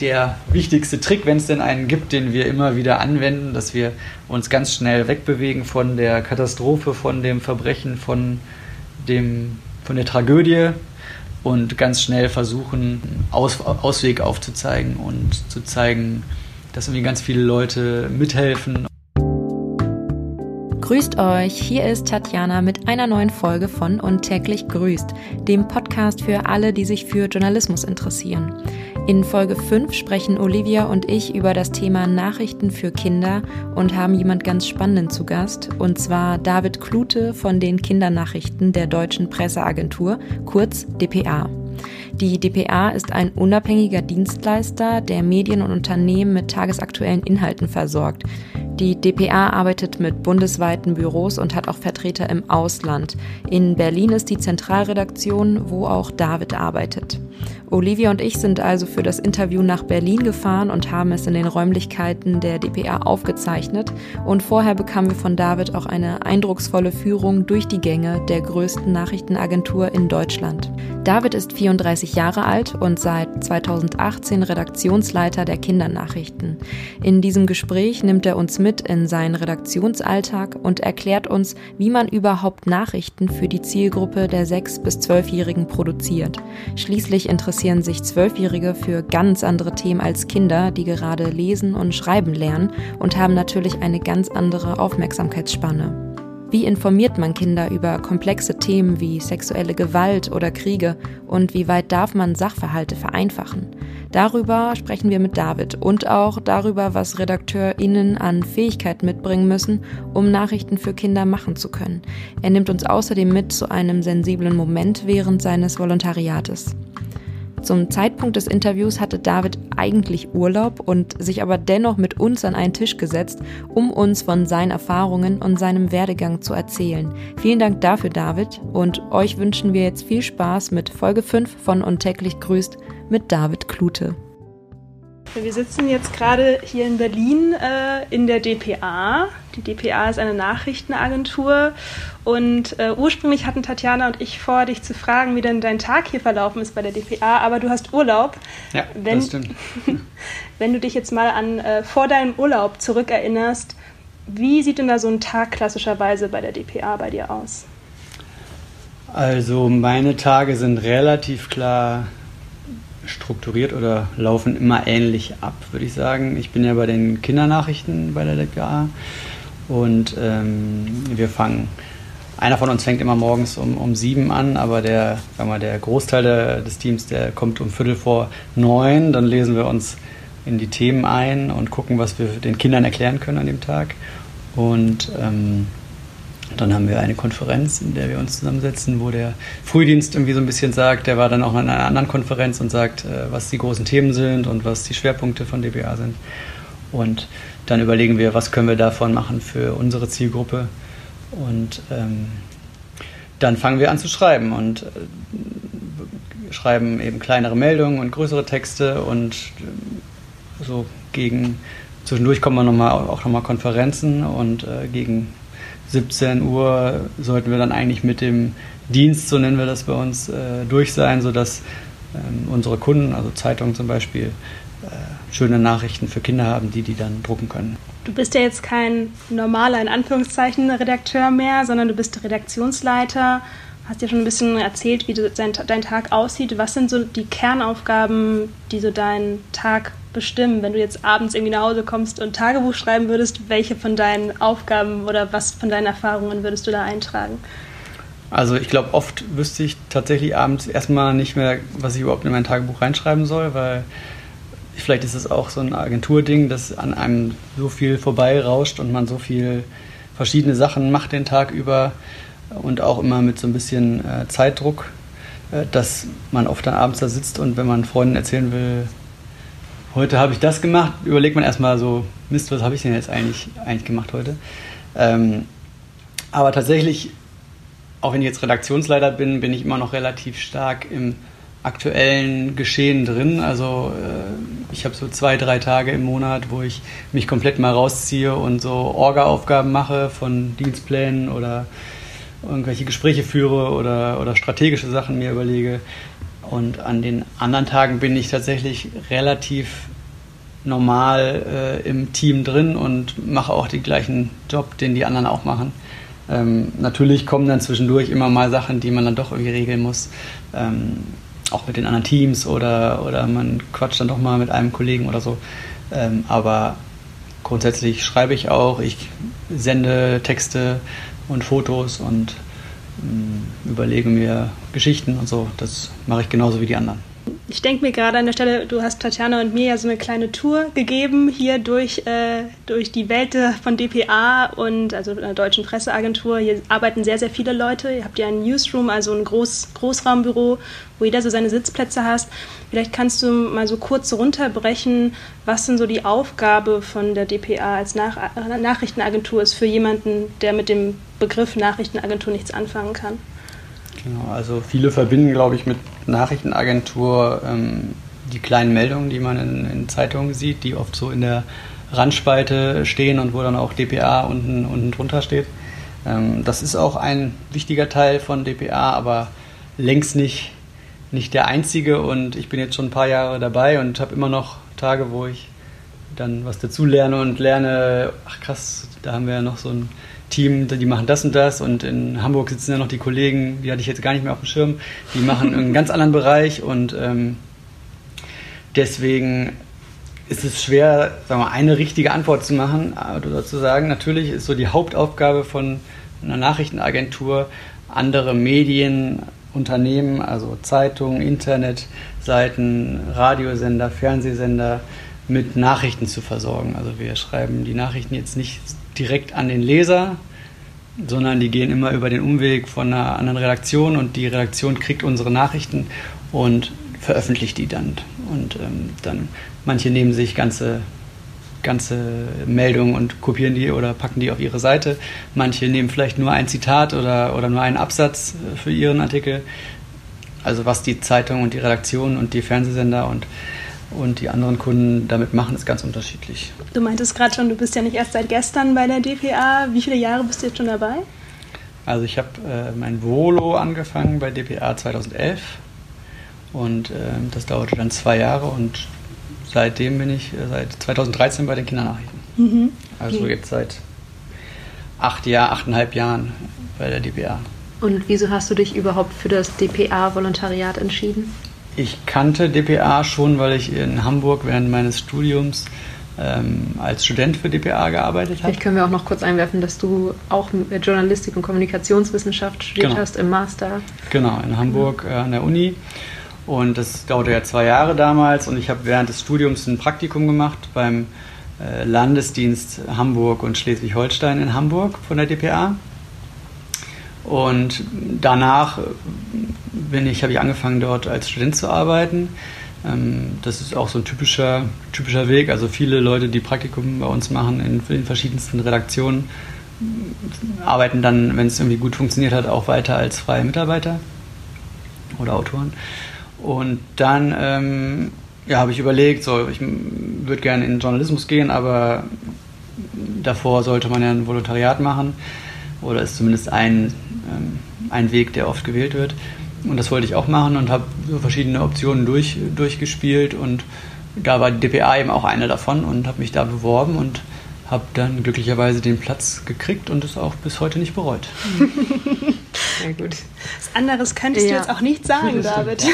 der wichtigste Trick, wenn es denn einen gibt, den wir immer wieder anwenden, dass wir uns ganz schnell wegbewegen von der Katastrophe, von dem Verbrechen, von, dem, von der Tragödie und ganz schnell versuchen, Aus, Ausweg aufzuzeigen und zu zeigen, dass irgendwie ganz viele Leute mithelfen. Grüßt euch, hier ist Tatjana mit einer neuen Folge von Und täglich grüßt, dem Podcast für alle, die sich für Journalismus interessieren. In Folge 5 sprechen Olivia und ich über das Thema Nachrichten für Kinder und haben jemand ganz Spannenden zu Gast, und zwar David Klute von den Kindernachrichten der Deutschen Presseagentur, kurz dpa. Die dpa ist ein unabhängiger Dienstleister, der Medien und Unternehmen mit tagesaktuellen Inhalten versorgt. Die dpa arbeitet mit bundesweiten Büros und hat auch Vertreter im Ausland. In Berlin ist die Zentralredaktion, wo auch David arbeitet. Olivia und ich sind also für das Interview nach Berlin gefahren und haben es in den Räumlichkeiten der dpa aufgezeichnet. Und vorher bekamen wir von David auch eine eindrucksvolle Führung durch die Gänge der größten Nachrichtenagentur in Deutschland. David ist 34 Jahre alt und seit 2018 Redaktionsleiter der Kindernachrichten. In diesem Gespräch nimmt er uns mit in seinen Redaktionsalltag und erklärt uns, wie man überhaupt Nachrichten für die Zielgruppe der 6- bis 12-Jährigen produziert. Schließlich interessieren sich Zwölfjährige für ganz andere Themen als Kinder, die gerade lesen und schreiben lernen und haben natürlich eine ganz andere Aufmerksamkeitsspanne. Wie informiert man Kinder über komplexe Themen wie sexuelle Gewalt oder Kriege und wie weit darf man Sachverhalte vereinfachen? Darüber sprechen wir mit David und auch darüber, was RedakteurInnen an Fähigkeiten mitbringen müssen, um Nachrichten für Kinder machen zu können. Er nimmt uns außerdem mit zu einem sensiblen Moment während seines Volontariates. Zum Zeitpunkt des Interviews hatte David eigentlich Urlaub und sich aber dennoch mit uns an einen Tisch gesetzt, um uns von seinen Erfahrungen und seinem Werdegang zu erzählen. Vielen Dank dafür, David, und euch wünschen wir jetzt viel Spaß mit Folge 5 von Und täglich grüßt mit David Klute. Wir sitzen jetzt gerade hier in Berlin äh, in der DPA. Die DPA ist eine Nachrichtenagentur und äh, ursprünglich hatten Tatjana und ich vor, dich zu fragen, wie denn dein Tag hier verlaufen ist bei der DPA, aber du hast Urlaub. Ja, wenn, das stimmt. wenn du dich jetzt mal an äh, vor deinem Urlaub zurückerinnerst, wie sieht denn da so ein Tag klassischerweise bei der DPA bei dir aus? Also meine Tage sind relativ klar strukturiert oder laufen immer ähnlich ab, würde ich sagen. Ich bin ja bei den Kindernachrichten bei der DPA und ähm, wir fangen, einer von uns fängt immer morgens um, um sieben an, aber der, sagen wir, der Großteil der, des Teams, der kommt um Viertel vor neun. Dann lesen wir uns in die Themen ein und gucken, was wir den Kindern erklären können an dem Tag. Und ähm, dann haben wir eine Konferenz, in der wir uns zusammensetzen, wo der Frühdienst irgendwie so ein bisschen sagt, der war dann auch in einer anderen Konferenz und sagt, äh, was die großen Themen sind und was die Schwerpunkte von DBA sind. Und dann überlegen wir, was können wir davon machen für unsere Zielgruppe. Und ähm, dann fangen wir an zu schreiben und äh, schreiben eben kleinere Meldungen und größere Texte und äh, so gegen zwischendurch kommen wir noch mal, auch nochmal Konferenzen und äh, gegen 17 Uhr sollten wir dann eigentlich mit dem Dienst, so nennen wir das bei uns, äh, durch sein, sodass ähm, unsere Kunden, also Zeitungen zum Beispiel, äh, schöne Nachrichten für Kinder haben, die die dann drucken können. Du bist ja jetzt kein normaler, in Anführungszeichen, Redakteur mehr, sondern du bist Redaktionsleiter. Hast ja schon ein bisschen erzählt, wie dein, Tag aussieht. Was sind so die Kernaufgaben, die so deinen Tag bestimmen? Wenn du jetzt abends irgendwie nach Hause kommst und Tagebuch schreiben würdest, welche von deinen Aufgaben oder was von deinen Erfahrungen würdest du da eintragen? Also ich glaube, oft wüsste ich tatsächlich abends erstmal nicht mehr, was ich überhaupt in mein Tagebuch reinschreiben soll, weil vielleicht ist es auch so ein Agenturding, dass an einem so viel vorbeirauscht und man so viel verschiedene Sachen macht den Tag über und auch immer mit so ein bisschen äh, Zeitdruck, äh, dass man oft dann abends da sitzt und wenn man Freunden erzählen will, heute habe ich das gemacht, überlegt man erstmal so, Mist, was habe ich denn jetzt eigentlich, eigentlich gemacht heute? Ähm, aber tatsächlich, auch wenn ich jetzt Redaktionsleiter bin, bin ich immer noch relativ stark im aktuellen Geschehen drin. Also äh, ich habe so zwei, drei Tage im Monat, wo ich mich komplett mal rausziehe und so Orga-Aufgaben mache von Dienstplänen oder irgendwelche Gespräche führe oder, oder strategische Sachen mir überlege Und an den anderen Tagen bin ich tatsächlich relativ normal äh, im Team drin und mache auch den gleichen Job, den die anderen auch machen. Ähm, natürlich kommen dann zwischendurch immer mal Sachen, die man dann doch irgendwie regeln muss. Ähm, auch mit den anderen Teams oder, oder man quatscht dann doch mal mit einem Kollegen oder so. Ähm, aber grundsätzlich schreibe ich auch, ich sende Texte und Fotos und ähm, überlege mir Geschichten und so. Das mache ich genauso wie die anderen. Ich denke mir gerade an der Stelle, du hast Tatjana und mir ja so eine kleine Tour gegeben hier durch, äh, durch die Welt von DPA und also der deutschen Presseagentur. Hier arbeiten sehr, sehr viele Leute. Ihr habt ja ein Newsroom, also ein Groß, Großraumbüro, wo jeder so seine Sitzplätze hast. Vielleicht kannst du mal so kurz runterbrechen, was denn so die Aufgabe von der DPA als Nach Nachrichtenagentur ist für jemanden, der mit dem Begriff Nachrichtenagentur nichts anfangen kann. Genau, also viele verbinden, glaube ich, mit Nachrichtenagentur ähm, die kleinen Meldungen, die man in, in, Zeitungen sieht, die oft so in der Randspalte stehen und wo dann auch DPA unten, unten drunter steht. Ähm, das ist auch ein wichtiger Teil von DPA, aber längst nicht, nicht der einzige. Und ich bin jetzt schon ein paar Jahre dabei und habe immer noch Tage, wo ich dann was dazu lerne und lerne, ach krass, da haben wir ja noch so ein Team, die machen das und das und in Hamburg sitzen ja noch die Kollegen, die hatte ich jetzt gar nicht mehr auf dem Schirm, die machen einen ganz anderen Bereich und ähm, deswegen ist es schwer, sagen wir, eine richtige Antwort zu machen oder zu sagen. Natürlich ist so die Hauptaufgabe von einer Nachrichtenagentur, andere Medien, Unternehmen, also Zeitungen, Internetseiten, Radiosender, Fernsehsender mit Nachrichten zu versorgen. Also wir schreiben die Nachrichten jetzt nicht direkt an den Leser, sondern die gehen immer über den Umweg von einer anderen Redaktion und die Redaktion kriegt unsere Nachrichten und veröffentlicht die dann. Und ähm, dann, manche nehmen sich ganze, ganze Meldungen und kopieren die oder packen die auf ihre Seite. Manche nehmen vielleicht nur ein Zitat oder, oder nur einen Absatz äh, für ihren Artikel. Also was die Zeitung und die Redaktion und die Fernsehsender und und die anderen Kunden damit machen, ist ganz unterschiedlich. Du meintest gerade schon, du bist ja nicht erst seit gestern bei der DPA. Wie viele Jahre bist du jetzt schon dabei? Also ich habe äh, mein Volo angefangen bei DPA 2011 und äh, das dauerte dann zwei Jahre und seitdem bin ich äh, seit 2013 bei den Kindernachrichten. Mhm. Also okay. jetzt seit acht Jahren, achteinhalb Jahren bei der DPA. Und wieso hast du dich überhaupt für das DPA-Volontariat entschieden? Ich kannte DPA schon, weil ich in Hamburg während meines Studiums ähm, als Student für DPA gearbeitet habe. Vielleicht können wir auch noch kurz einwerfen, dass du auch Journalistik und Kommunikationswissenschaft studiert genau. hast im Master. Genau, in Hamburg äh, an der Uni. Und das dauerte ja zwei Jahre damals und ich habe während des Studiums ein Praktikum gemacht beim äh, Landesdienst Hamburg und Schleswig-Holstein in Hamburg von der DPA. Und danach bin ich, habe ich angefangen, dort als Student zu arbeiten. Ähm, das ist auch so ein typischer, typischer Weg. Also viele Leute, die Praktikum bei uns machen in den verschiedensten Redaktionen, arbeiten dann, wenn es irgendwie gut funktioniert hat, auch weiter als freie Mitarbeiter oder Autoren. Und dann ähm, ja, habe ich überlegt, so, ich würde gerne in Journalismus gehen, aber davor sollte man ja ein Volontariat machen oder ist zumindest ein, ähm, ein Weg, der oft gewählt wird. Und das wollte ich auch machen und habe so verschiedene Optionen durch, durchgespielt und da war die DPA eben auch eine davon und habe mich da beworben und habe dann glücklicherweise den Platz gekriegt und es auch bis heute nicht bereut. Sehr gut. Was anderes könntest ja. du jetzt auch nicht sagen, David.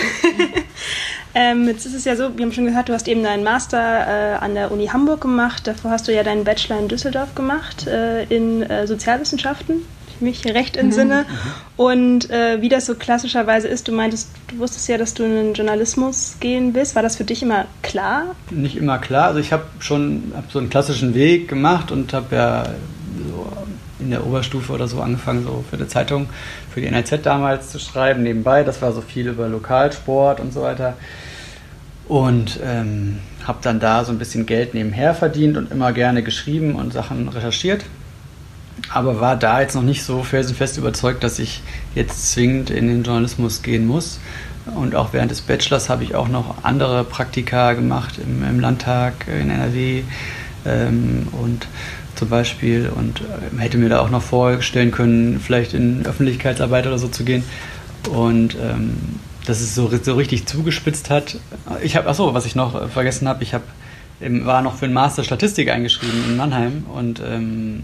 ähm, jetzt ist es ja so, wir haben schon gehört, du hast eben deinen Master äh, an der Uni Hamburg gemacht. Davor hast du ja deinen Bachelor in Düsseldorf gemacht äh, in äh, Sozialwissenschaften mich recht entsinne. Mhm. Und äh, wie das so klassischerweise ist, du meintest, du wusstest ja, dass du in den Journalismus gehen willst. War das für dich immer klar? Nicht immer klar. Also ich habe schon hab so einen klassischen Weg gemacht und habe ja so in der Oberstufe oder so angefangen, so für eine Zeitung, für die NRZ damals zu schreiben, nebenbei. Das war so viel über Lokalsport und so weiter. Und ähm, habe dann da so ein bisschen Geld nebenher verdient und immer gerne geschrieben und Sachen recherchiert aber war da jetzt noch nicht so felsenfest überzeugt, dass ich jetzt zwingend in den Journalismus gehen muss. Und auch während des Bachelors habe ich auch noch andere Praktika gemacht im, im Landtag in NRW ähm, und zum Beispiel und äh, hätte mir da auch noch vorstellen können, vielleicht in Öffentlichkeitsarbeit oder so zu gehen. Und ähm, dass es so, so richtig zugespitzt hat. Ich habe, achso, was ich noch vergessen habe, ich habe war noch für einen Master Statistik eingeschrieben in Mannheim und ähm,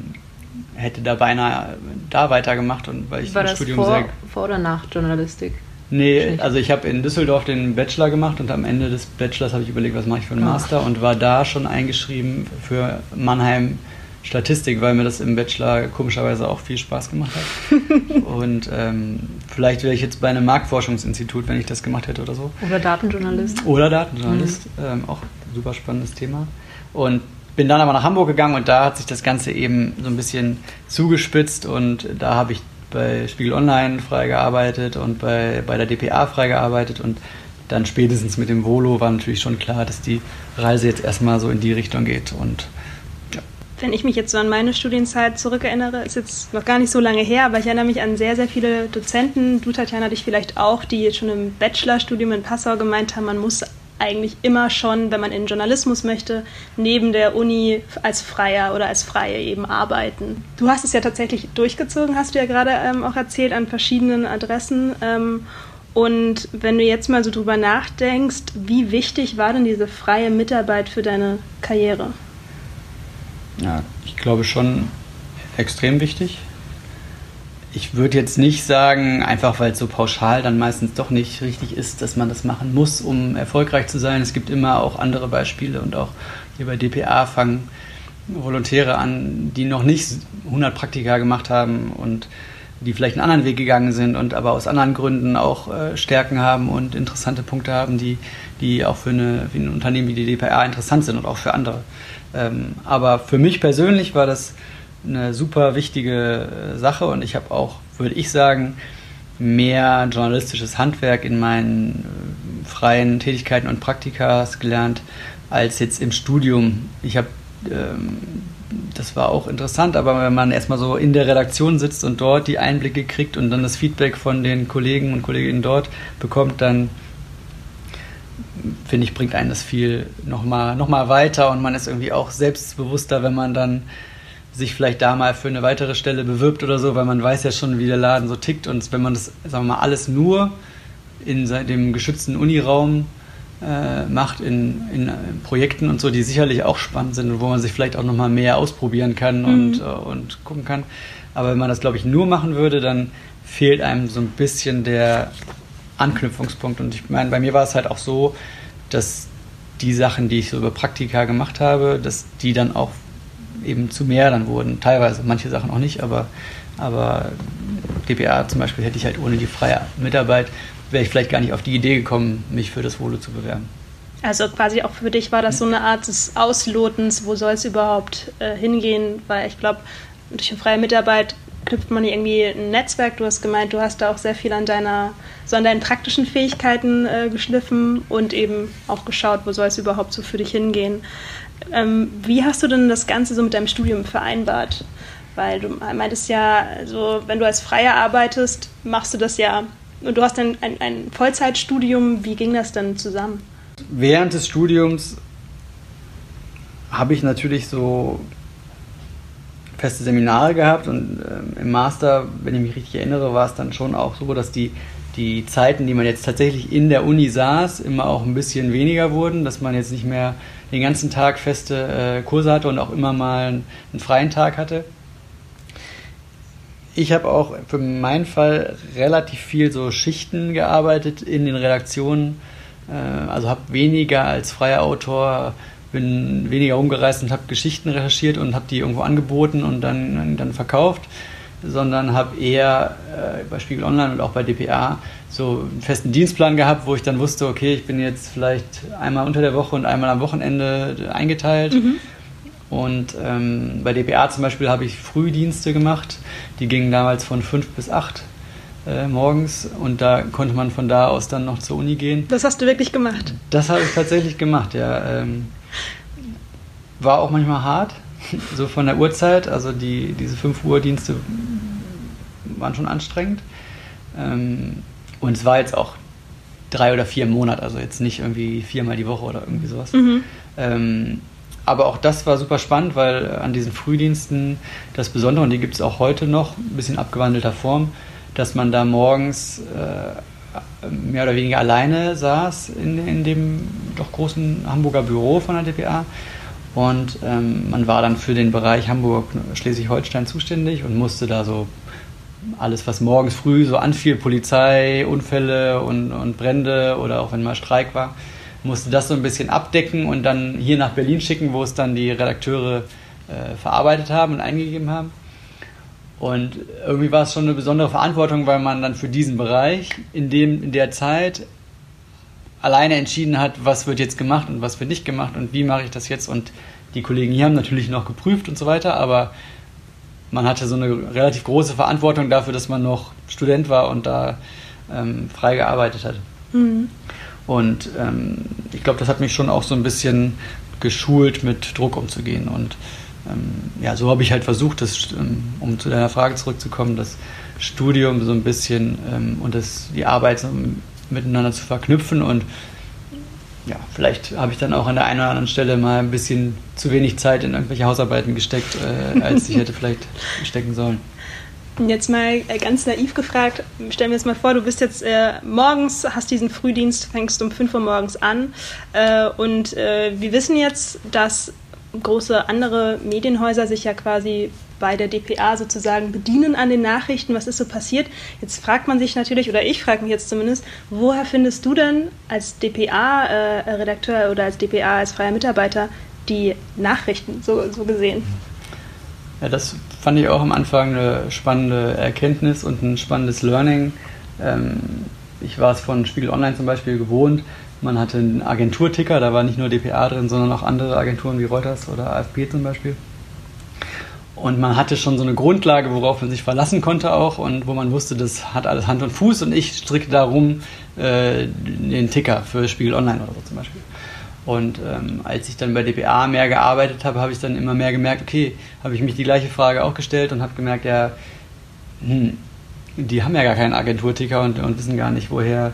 hätte da beinahe da weitergemacht und weil ich war das Studium vor, sehr vor oder nach Journalistik? Nee, also ich habe in Düsseldorf den Bachelor gemacht und am Ende des Bachelors habe ich überlegt, was mache ich für einen Master und war da schon eingeschrieben für Mannheim Statistik, weil mir das im Bachelor komischerweise auch viel Spaß gemacht hat. und ähm, vielleicht wäre ich jetzt bei einem Marktforschungsinstitut, wenn ich das gemacht hätte oder so. Oder Datenjournalist. Oder Datenjournalist, mhm. ähm, auch super spannendes Thema. Und bin dann aber nach Hamburg gegangen und da hat sich das Ganze eben so ein bisschen zugespitzt und da habe ich bei Spiegel Online freigearbeitet und bei, bei der DPA freigearbeitet und dann spätestens mit dem Volo war natürlich schon klar, dass die Reise jetzt erstmal so in die Richtung geht und wenn ich mich jetzt so an meine Studienzeit zurückerinnere, ist jetzt noch gar nicht so lange her, aber ich erinnere mich an sehr, sehr viele Dozenten, du Tatjana dich vielleicht auch, die jetzt schon im Bachelorstudium in Passau gemeint haben, man muss eigentlich immer schon, wenn man in Journalismus möchte, neben der Uni als Freier oder als Freie eben arbeiten. Du hast es ja tatsächlich durchgezogen, hast du ja gerade ähm, auch erzählt, an verschiedenen Adressen. Ähm, und wenn du jetzt mal so drüber nachdenkst, wie wichtig war denn diese freie Mitarbeit für deine Karriere? Ja, ich glaube schon extrem wichtig. Ich würde jetzt nicht sagen, einfach weil es so pauschal dann meistens doch nicht richtig ist, dass man das machen muss, um erfolgreich zu sein. Es gibt immer auch andere Beispiele und auch hier bei DPA fangen Volontäre an, die noch nicht 100 Praktika gemacht haben und die vielleicht einen anderen Weg gegangen sind und aber aus anderen Gründen auch äh, Stärken haben und interessante Punkte haben, die, die auch für, eine, für ein Unternehmen wie die DPA interessant sind und auch für andere. Ähm, aber für mich persönlich war das eine super wichtige äh, Sache und ich habe auch, würde ich sagen, mehr journalistisches Handwerk in meinen äh, freien Tätigkeiten und Praktikas gelernt als jetzt im Studium. Ich habe, ähm, das war auch interessant, aber wenn man erstmal so in der Redaktion sitzt und dort die Einblicke kriegt und dann das Feedback von den Kollegen und Kolleginnen dort bekommt, dann finde ich, bringt einen das viel nochmal noch mal weiter und man ist irgendwie auch selbstbewusster, wenn man dann sich vielleicht da mal für eine weitere Stelle bewirbt oder so, weil man weiß ja schon, wie der Laden so tickt und wenn man das, sagen wir mal, alles nur in dem geschützten Uniraum äh, macht, in, in, Projekten und so, die sicherlich auch spannend sind und wo man sich vielleicht auch nochmal mehr ausprobieren kann mhm. und, äh, und gucken kann. Aber wenn man das, glaube ich, nur machen würde, dann fehlt einem so ein bisschen der Anknüpfungspunkt. Und ich meine, bei mir war es halt auch so, dass die Sachen, die ich so über Praktika gemacht habe, dass die dann auch eben zu mehr dann wurden. Teilweise, manche Sachen auch nicht, aber, aber DPA zum Beispiel hätte ich halt ohne die freie Mitarbeit, wäre ich vielleicht gar nicht auf die Idee gekommen, mich für das Volo zu bewerben. Also quasi auch für dich war das so eine Art des Auslotens, wo soll es überhaupt äh, hingehen, weil ich glaube, durch eine freie Mitarbeit knüpft man irgendwie ein Netzwerk. Du hast gemeint, du hast da auch sehr viel an deiner, so an deinen praktischen Fähigkeiten äh, geschliffen und eben auch geschaut, wo soll es überhaupt so für dich hingehen. Ähm, wie hast du denn das Ganze so mit deinem Studium vereinbart? Weil du meintest ja, also wenn du als Freier arbeitest, machst du das ja und du hast dann ein, ein Vollzeitstudium. Wie ging das dann zusammen? Während des Studiums habe ich natürlich so feste Seminare gehabt und äh, im Master, wenn ich mich richtig erinnere, war es dann schon auch so, dass die, die Zeiten, die man jetzt tatsächlich in der Uni saß, immer auch ein bisschen weniger wurden, dass man jetzt nicht mehr den ganzen Tag feste äh, Kurse hatte und auch immer mal einen, einen freien Tag hatte. Ich habe auch für meinen Fall relativ viel so Schichten gearbeitet in den Redaktionen, äh, also habe weniger als freier Autor bin weniger rumgereist und habe Geschichten recherchiert und habe die irgendwo angeboten und dann, dann verkauft, sondern habe eher äh, bei Spiegel Online und auch bei DPA so einen festen Dienstplan gehabt, wo ich dann wusste, okay, ich bin jetzt vielleicht einmal unter der Woche und einmal am Wochenende eingeteilt. Mhm. Und ähm, bei DPA zum Beispiel habe ich Frühdienste gemacht, die gingen damals von fünf bis acht äh, morgens und da konnte man von da aus dann noch zur Uni gehen. Das hast du wirklich gemacht? Das habe ich tatsächlich gemacht, ja. Ähm, war auch manchmal hart, so von der Uhrzeit. Also die, diese 5 Uhr Dienste waren schon anstrengend. Ähm, und es war jetzt auch drei oder vier im Monat, also jetzt nicht irgendwie viermal die Woche oder irgendwie sowas. Mhm. Ähm, aber auch das war super spannend, weil an diesen Frühdiensten das Besondere, und die gibt es auch heute noch, ein bisschen abgewandelter Form, dass man da morgens äh, mehr oder weniger alleine saß in, in dem doch großen Hamburger Büro von der DPA. Und ähm, man war dann für den Bereich Hamburg-Schleswig-Holstein zuständig und musste da so alles, was morgens früh so anfiel, Polizei, Unfälle und, und Brände oder auch wenn mal Streik war, musste das so ein bisschen abdecken und dann hier nach Berlin schicken, wo es dann die Redakteure äh, verarbeitet haben und eingegeben haben. Und irgendwie war es schon eine besondere Verantwortung, weil man dann für diesen Bereich in, dem, in der Zeit alleine entschieden hat, was wird jetzt gemacht und was wird nicht gemacht und wie mache ich das jetzt. Und die Kollegen hier haben natürlich noch geprüft und so weiter, aber man hatte so eine relativ große Verantwortung dafür, dass man noch Student war und da ähm, frei gearbeitet hat. Mhm. Und ähm, ich glaube, das hat mich schon auch so ein bisschen geschult, mit Druck umzugehen. Und ja, so habe ich halt versucht, das, ähm, um zu deiner Frage zurückzukommen, das Studium so ein bisschen ähm, und das, die Arbeit so miteinander zu verknüpfen und ja, vielleicht habe ich dann auch an der einen oder anderen Stelle mal ein bisschen zu wenig Zeit in irgendwelche Hausarbeiten gesteckt, äh, als ich hätte vielleicht stecken sollen. Jetzt mal äh, ganz naiv gefragt, stellen wir uns mal vor, du bist jetzt äh, morgens, hast diesen Frühdienst, fängst um 5 Uhr morgens an äh, und äh, wir wissen jetzt, dass große andere Medienhäuser sich ja quasi bei der DPA sozusagen bedienen an den Nachrichten, was ist so passiert. Jetzt fragt man sich natürlich, oder ich frage mich jetzt zumindest, woher findest du denn als DPA-Redakteur äh, oder als DPA, als freier Mitarbeiter die Nachrichten, so, so gesehen? Ja, das fand ich auch am Anfang eine spannende Erkenntnis und ein spannendes Learning. Ähm, ich war es von Spiegel Online zum Beispiel gewohnt, man hatte einen Agenturticker, da war nicht nur DPA drin, sondern auch andere Agenturen wie Reuters oder AFP zum Beispiel. Und man hatte schon so eine Grundlage, worauf man sich verlassen konnte auch und wo man wusste, das hat alles Hand und Fuß und ich stricke darum äh, den Ticker für Spiegel Online oder so zum Beispiel. Und ähm, als ich dann bei DPA mehr gearbeitet habe, habe ich dann immer mehr gemerkt, okay, habe ich mich die gleiche Frage auch gestellt und habe gemerkt, ja, hm, die haben ja gar keinen Agenturticker und, und wissen gar nicht, woher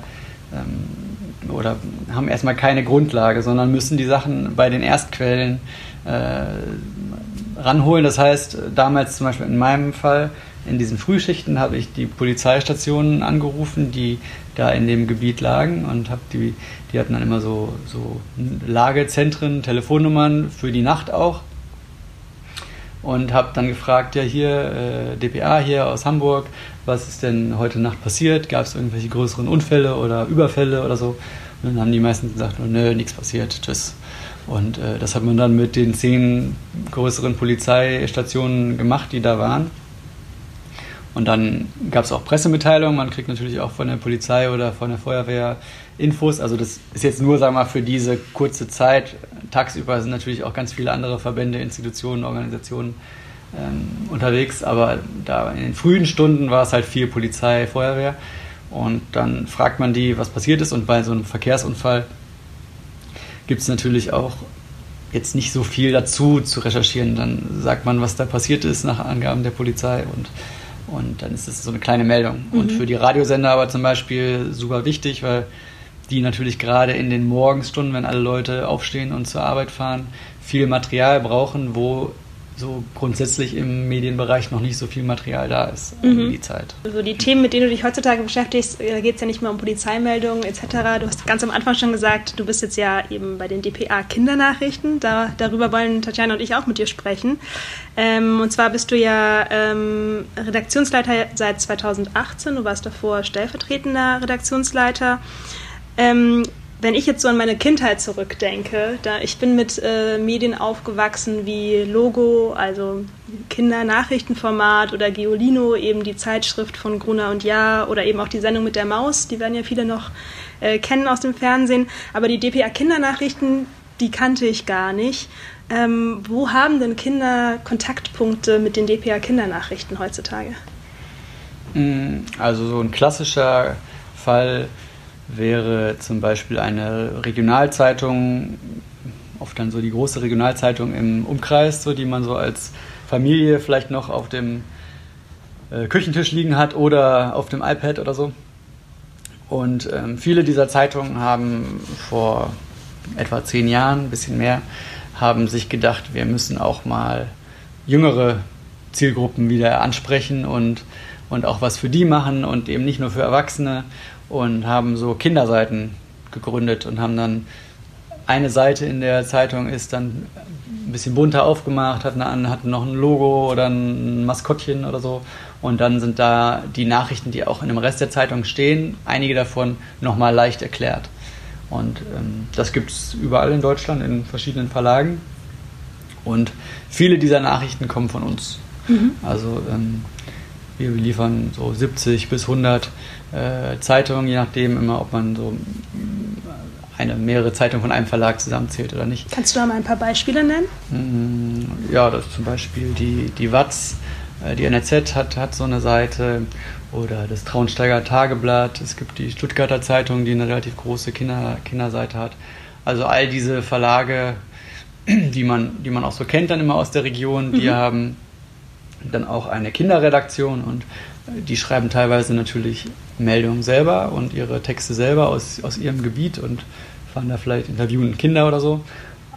ähm, oder haben erstmal keine Grundlage, sondern müssen die Sachen bei den Erstquellen äh, ranholen. Das heißt, damals zum Beispiel in meinem Fall, in diesen Frühschichten habe ich die Polizeistationen angerufen, die da in dem Gebiet lagen und habe die, die hatten dann immer so, so Lagezentren, Telefonnummern für die Nacht auch und habe dann gefragt, ja hier äh, DPA hier aus Hamburg, was ist denn heute Nacht passiert? Gab es irgendwelche größeren Unfälle oder Überfälle oder so? Und dann haben die meisten gesagt, nö, nichts passiert, tschüss. Und äh, das hat man dann mit den zehn größeren Polizeistationen gemacht, die da waren. Und dann gab es auch Pressemitteilungen. Man kriegt natürlich auch von der Polizei oder von der Feuerwehr Infos. Also das ist jetzt nur, sagen wir mal, für diese kurze Zeit. Tagsüber sind natürlich auch ganz viele andere Verbände, Institutionen, Organisationen ähm, unterwegs. Aber da in den frühen Stunden war es halt viel Polizei, Feuerwehr. Und dann fragt man die, was passiert ist. Und bei so einem Verkehrsunfall gibt es natürlich auch jetzt nicht so viel dazu zu recherchieren. Dann sagt man, was da passiert ist nach Angaben der Polizei und und dann ist es so eine kleine Meldung. Mhm. Und für die Radiosender aber zum Beispiel super wichtig, weil die natürlich gerade in den Morgenstunden, wenn alle Leute aufstehen und zur Arbeit fahren, viel Material brauchen, wo so grundsätzlich im Medienbereich noch nicht so viel Material da ist mhm. die Zeit. Also die Themen, mit denen du dich heutzutage beschäftigst, da geht es ja nicht mehr um Polizeimeldungen etc. Du hast ganz am Anfang schon gesagt, du bist jetzt ja eben bei den DPA Kindernachrichten. Da, darüber wollen Tatjana und ich auch mit dir sprechen. Ähm, und zwar bist du ja ähm, Redaktionsleiter seit 2018. Du warst davor stellvertretender Redaktionsleiter. Ähm, wenn ich jetzt so an meine Kindheit zurückdenke, da ich bin mit äh, Medien aufgewachsen wie Logo, also Kindernachrichtenformat oder Geolino, eben die Zeitschrift von Gruner und Jahr oder eben auch die Sendung mit der Maus, die werden ja viele noch äh, kennen aus dem Fernsehen. Aber die DPA Kindernachrichten, die kannte ich gar nicht. Ähm, wo haben denn Kinder Kontaktpunkte mit den DPA Kindernachrichten heutzutage? Mm, also so ein klassischer Fall wäre zum Beispiel eine Regionalzeitung, oft dann so die große Regionalzeitung im Umkreis, so die man so als Familie vielleicht noch auf dem äh, Küchentisch liegen hat oder auf dem iPad oder so. Und ähm, viele dieser Zeitungen haben vor etwa zehn Jahren, ein bisschen mehr, haben sich gedacht, wir müssen auch mal jüngere Zielgruppen wieder ansprechen und, und auch was für die machen und eben nicht nur für Erwachsene und haben so Kinderseiten gegründet und haben dann eine Seite in der Zeitung ist dann ein bisschen bunter aufgemacht, hat, eine, hat noch ein Logo oder ein Maskottchen oder so. Und dann sind da die Nachrichten, die auch in dem Rest der Zeitung stehen, einige davon nochmal leicht erklärt. Und ähm, das gibt es überall in Deutschland in verschiedenen Verlagen. Und viele dieser Nachrichten kommen von uns. Mhm. Also ähm, wir liefern so 70 bis 100 äh, Zeitungen, je nachdem immer, ob man so eine mehrere Zeitungen von einem Verlag zusammenzählt oder nicht. Kannst du da mal ein paar Beispiele nennen? Mm, ja, das ist zum Beispiel die, die Watz, äh, die NRZ hat, hat so eine Seite oder das Traunsteiger Tageblatt. Es gibt die Stuttgarter Zeitung, die eine relativ große Kinder, Kinderseite hat. Also all diese Verlage, die man, die man auch so kennt dann immer aus der Region, die mhm. haben dann auch eine Kinderredaktion und die schreiben teilweise natürlich Meldungen selber und ihre Texte selber aus, aus ihrem Gebiet und fahren da vielleicht interviewen Kinder oder so.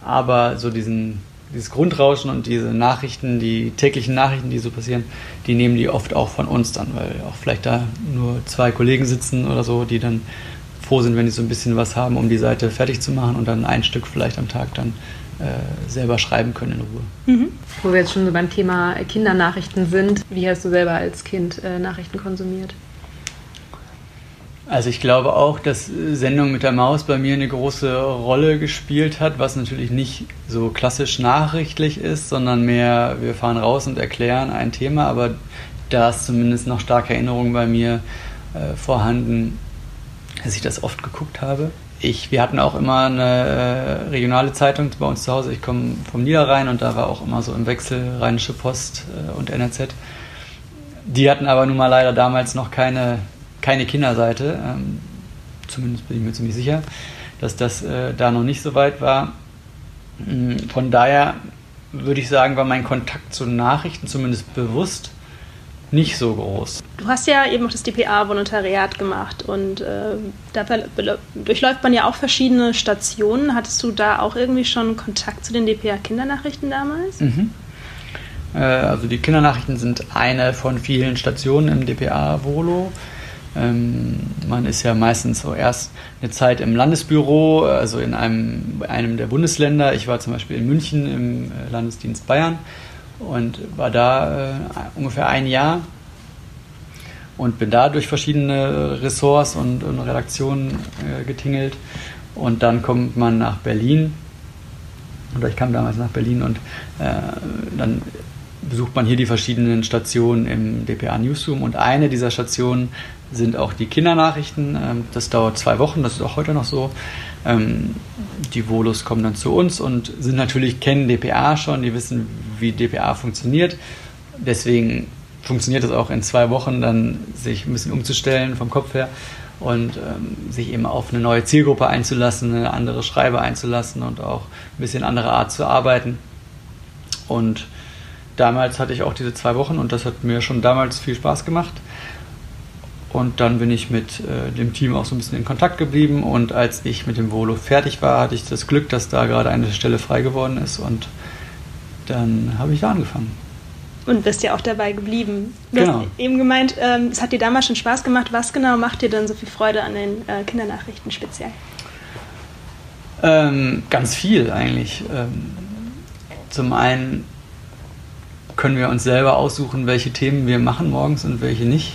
Aber so diesen, dieses Grundrauschen und diese Nachrichten, die täglichen Nachrichten, die so passieren, die nehmen die oft auch von uns dann, weil auch vielleicht da nur zwei Kollegen sitzen oder so, die dann froh sind, wenn die so ein bisschen was haben, um die Seite fertig zu machen und dann ein Stück vielleicht am Tag dann selber schreiben können in Ruhe. Mhm. Wo wir jetzt schon so beim Thema Kindernachrichten sind, wie hast du selber als Kind äh, Nachrichten konsumiert? Also ich glaube auch, dass Sendung mit der Maus bei mir eine große Rolle gespielt hat, was natürlich nicht so klassisch nachrichtlich ist, sondern mehr, wir fahren raus und erklären ein Thema, aber da ist zumindest noch starke Erinnerung bei mir äh, vorhanden, dass ich das oft geguckt habe ich, wir hatten auch immer eine äh, regionale Zeitung bei uns zu Hause. Ich komme vom Niederrhein und da war auch immer so im Wechsel Rheinische Post äh, und NRZ. Die hatten aber nun mal leider damals noch keine, keine Kinderseite. Ähm, zumindest bin ich mir ziemlich sicher, dass das äh, da noch nicht so weit war. Mm, von daher würde ich sagen, war mein Kontakt zu Nachrichten zumindest bewusst nicht so groß. Du hast ja eben auch das DPA-Volontariat gemacht und äh, da durchläuft man ja auch verschiedene Stationen. Hattest du da auch irgendwie schon Kontakt zu den DPA-Kindernachrichten damals? Mhm. Äh, also die Kindernachrichten sind eine von vielen Stationen im DPA-Volo. Ähm, man ist ja meistens so erst eine Zeit im Landesbüro, also in einem, einem der Bundesländer. Ich war zum Beispiel in München im äh, Landesdienst Bayern und war da äh, ungefähr ein Jahr und bin da durch verschiedene Ressorts und, und Redaktionen äh, getingelt. Und dann kommt man nach Berlin. Oder ich kam damals nach Berlin und äh, dann besucht man hier die verschiedenen Stationen im DPA Newsroom. Und eine dieser Stationen sind auch die Kindernachrichten. Ähm, das dauert zwei Wochen, das ist auch heute noch so. Ähm, die Volos kommen dann zu uns und sind natürlich, kennen DPA schon, die wissen, wie DPA funktioniert. Deswegen funktioniert es auch in zwei Wochen, dann sich ein bisschen umzustellen vom Kopf her und ähm, sich eben auf eine neue Zielgruppe einzulassen, eine andere Schreibe einzulassen und auch ein bisschen andere Art zu arbeiten. Und damals hatte ich auch diese zwei Wochen und das hat mir schon damals viel Spaß gemacht. Und dann bin ich mit äh, dem Team auch so ein bisschen in Kontakt geblieben. Und als ich mit dem Volo fertig war, hatte ich das Glück, dass da gerade eine Stelle frei geworden ist. Und dann habe ich da angefangen. Und bist ja auch dabei geblieben. Du genau. hast eben gemeint, ähm, es hat dir damals schon Spaß gemacht. Was genau macht dir denn so viel Freude an den äh, Kindernachrichten speziell? Ähm, ganz viel eigentlich. Ähm, zum einen können wir uns selber aussuchen, welche Themen wir machen morgens und welche nicht.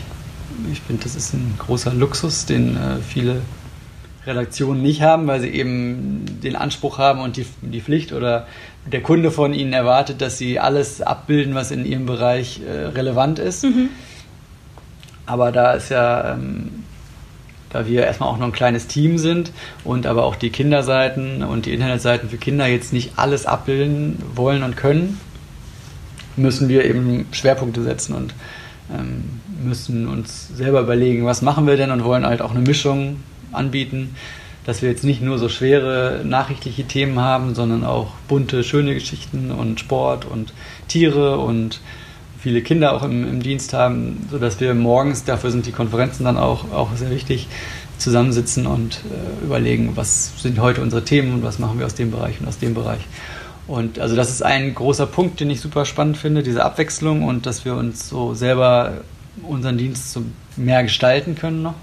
Ich finde, das ist ein großer Luxus, den äh, viele Redaktionen nicht haben, weil sie eben den Anspruch haben und die, die Pflicht oder der Kunde von ihnen erwartet, dass sie alles abbilden, was in ihrem Bereich äh, relevant ist. Mhm. Aber da ist ja, ähm, da wir erstmal auch noch ein kleines Team sind und aber auch die Kinderseiten und die Internetseiten für Kinder jetzt nicht alles abbilden wollen und können, müssen wir eben Schwerpunkte setzen und ähm, müssen uns selber überlegen, was machen wir denn und wollen halt auch eine Mischung anbieten, dass wir jetzt nicht nur so schwere nachrichtliche Themen haben, sondern auch bunte, schöne Geschichten und Sport und Tiere und viele Kinder auch im, im Dienst haben, sodass wir morgens, dafür sind die Konferenzen dann auch, auch sehr wichtig, zusammensitzen und äh, überlegen, was sind heute unsere Themen und was machen wir aus dem Bereich und aus dem Bereich. Und also das ist ein großer Punkt, den ich super spannend finde, diese Abwechslung und dass wir uns so selber unseren Dienst so mehr gestalten können noch.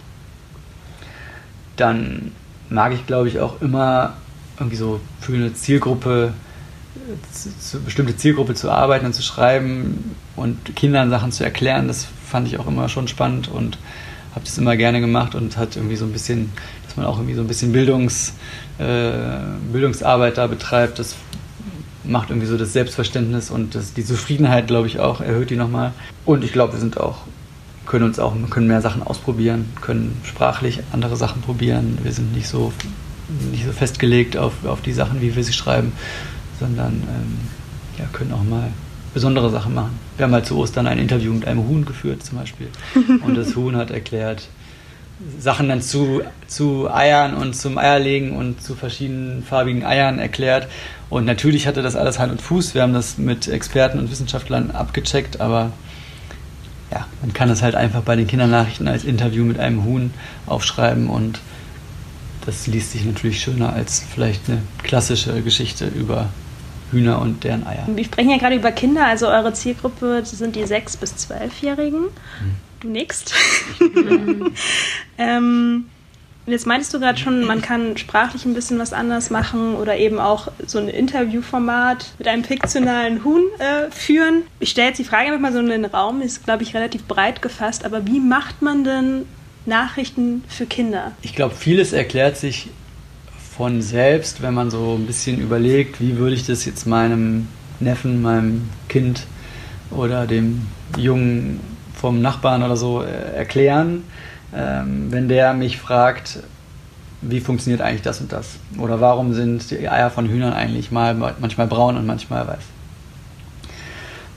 dann mag ich, glaube ich, auch immer irgendwie so für eine Zielgruppe, zu, zu, bestimmte Zielgruppe zu arbeiten und zu schreiben und Kindern Sachen zu erklären. Das fand ich auch immer schon spannend und habe das immer gerne gemacht und hat irgendwie so ein bisschen, dass man auch irgendwie so ein bisschen Bildungs, äh, Bildungsarbeit da betreibt. Das macht irgendwie so das Selbstverständnis und das, die Zufriedenheit, glaube ich, auch, erhöht die nochmal. Und ich glaube, wir sind auch, können uns auch, können mehr Sachen ausprobieren, können sprachlich andere Sachen probieren. Wir sind nicht so, nicht so festgelegt auf, auf die Sachen, wie wir sie schreiben, sondern ähm, ja, können auch mal besondere Sachen machen. Wir haben halt zu Ostern ein Interview mit einem Huhn geführt zum Beispiel. Und das Huhn hat erklärt, Sachen dann zu, zu Eiern und zum Eierlegen und zu verschiedenen farbigen Eiern erklärt. Und natürlich hatte das alles Hand und Fuß. Wir haben das mit Experten und Wissenschaftlern abgecheckt, aber ja, man kann das halt einfach bei den Kindernachrichten als Interview mit einem Huhn aufschreiben und das liest sich natürlich schöner als vielleicht eine klassische Geschichte über Hühner und deren Eier. Wir sprechen ja gerade über Kinder, also eure Zielgruppe sind die 6- bis 12-Jährigen. Hm. Du nix. ähm, jetzt meintest du gerade schon, man kann sprachlich ein bisschen was anders machen oder eben auch so ein Interviewformat mit einem fiktionalen Huhn äh, führen. Ich stelle jetzt die Frage einfach mal so in den Raum, ist, glaube ich, relativ breit gefasst, aber wie macht man denn Nachrichten für Kinder? Ich glaube, vieles erklärt sich von selbst, wenn man so ein bisschen überlegt, wie würde ich das jetzt meinem Neffen, meinem Kind oder dem Jungen vom Nachbarn oder so äh, erklären, ähm, wenn der mich fragt, wie funktioniert eigentlich das und das? Oder warum sind die Eier von Hühnern eigentlich mal manchmal braun und manchmal weiß?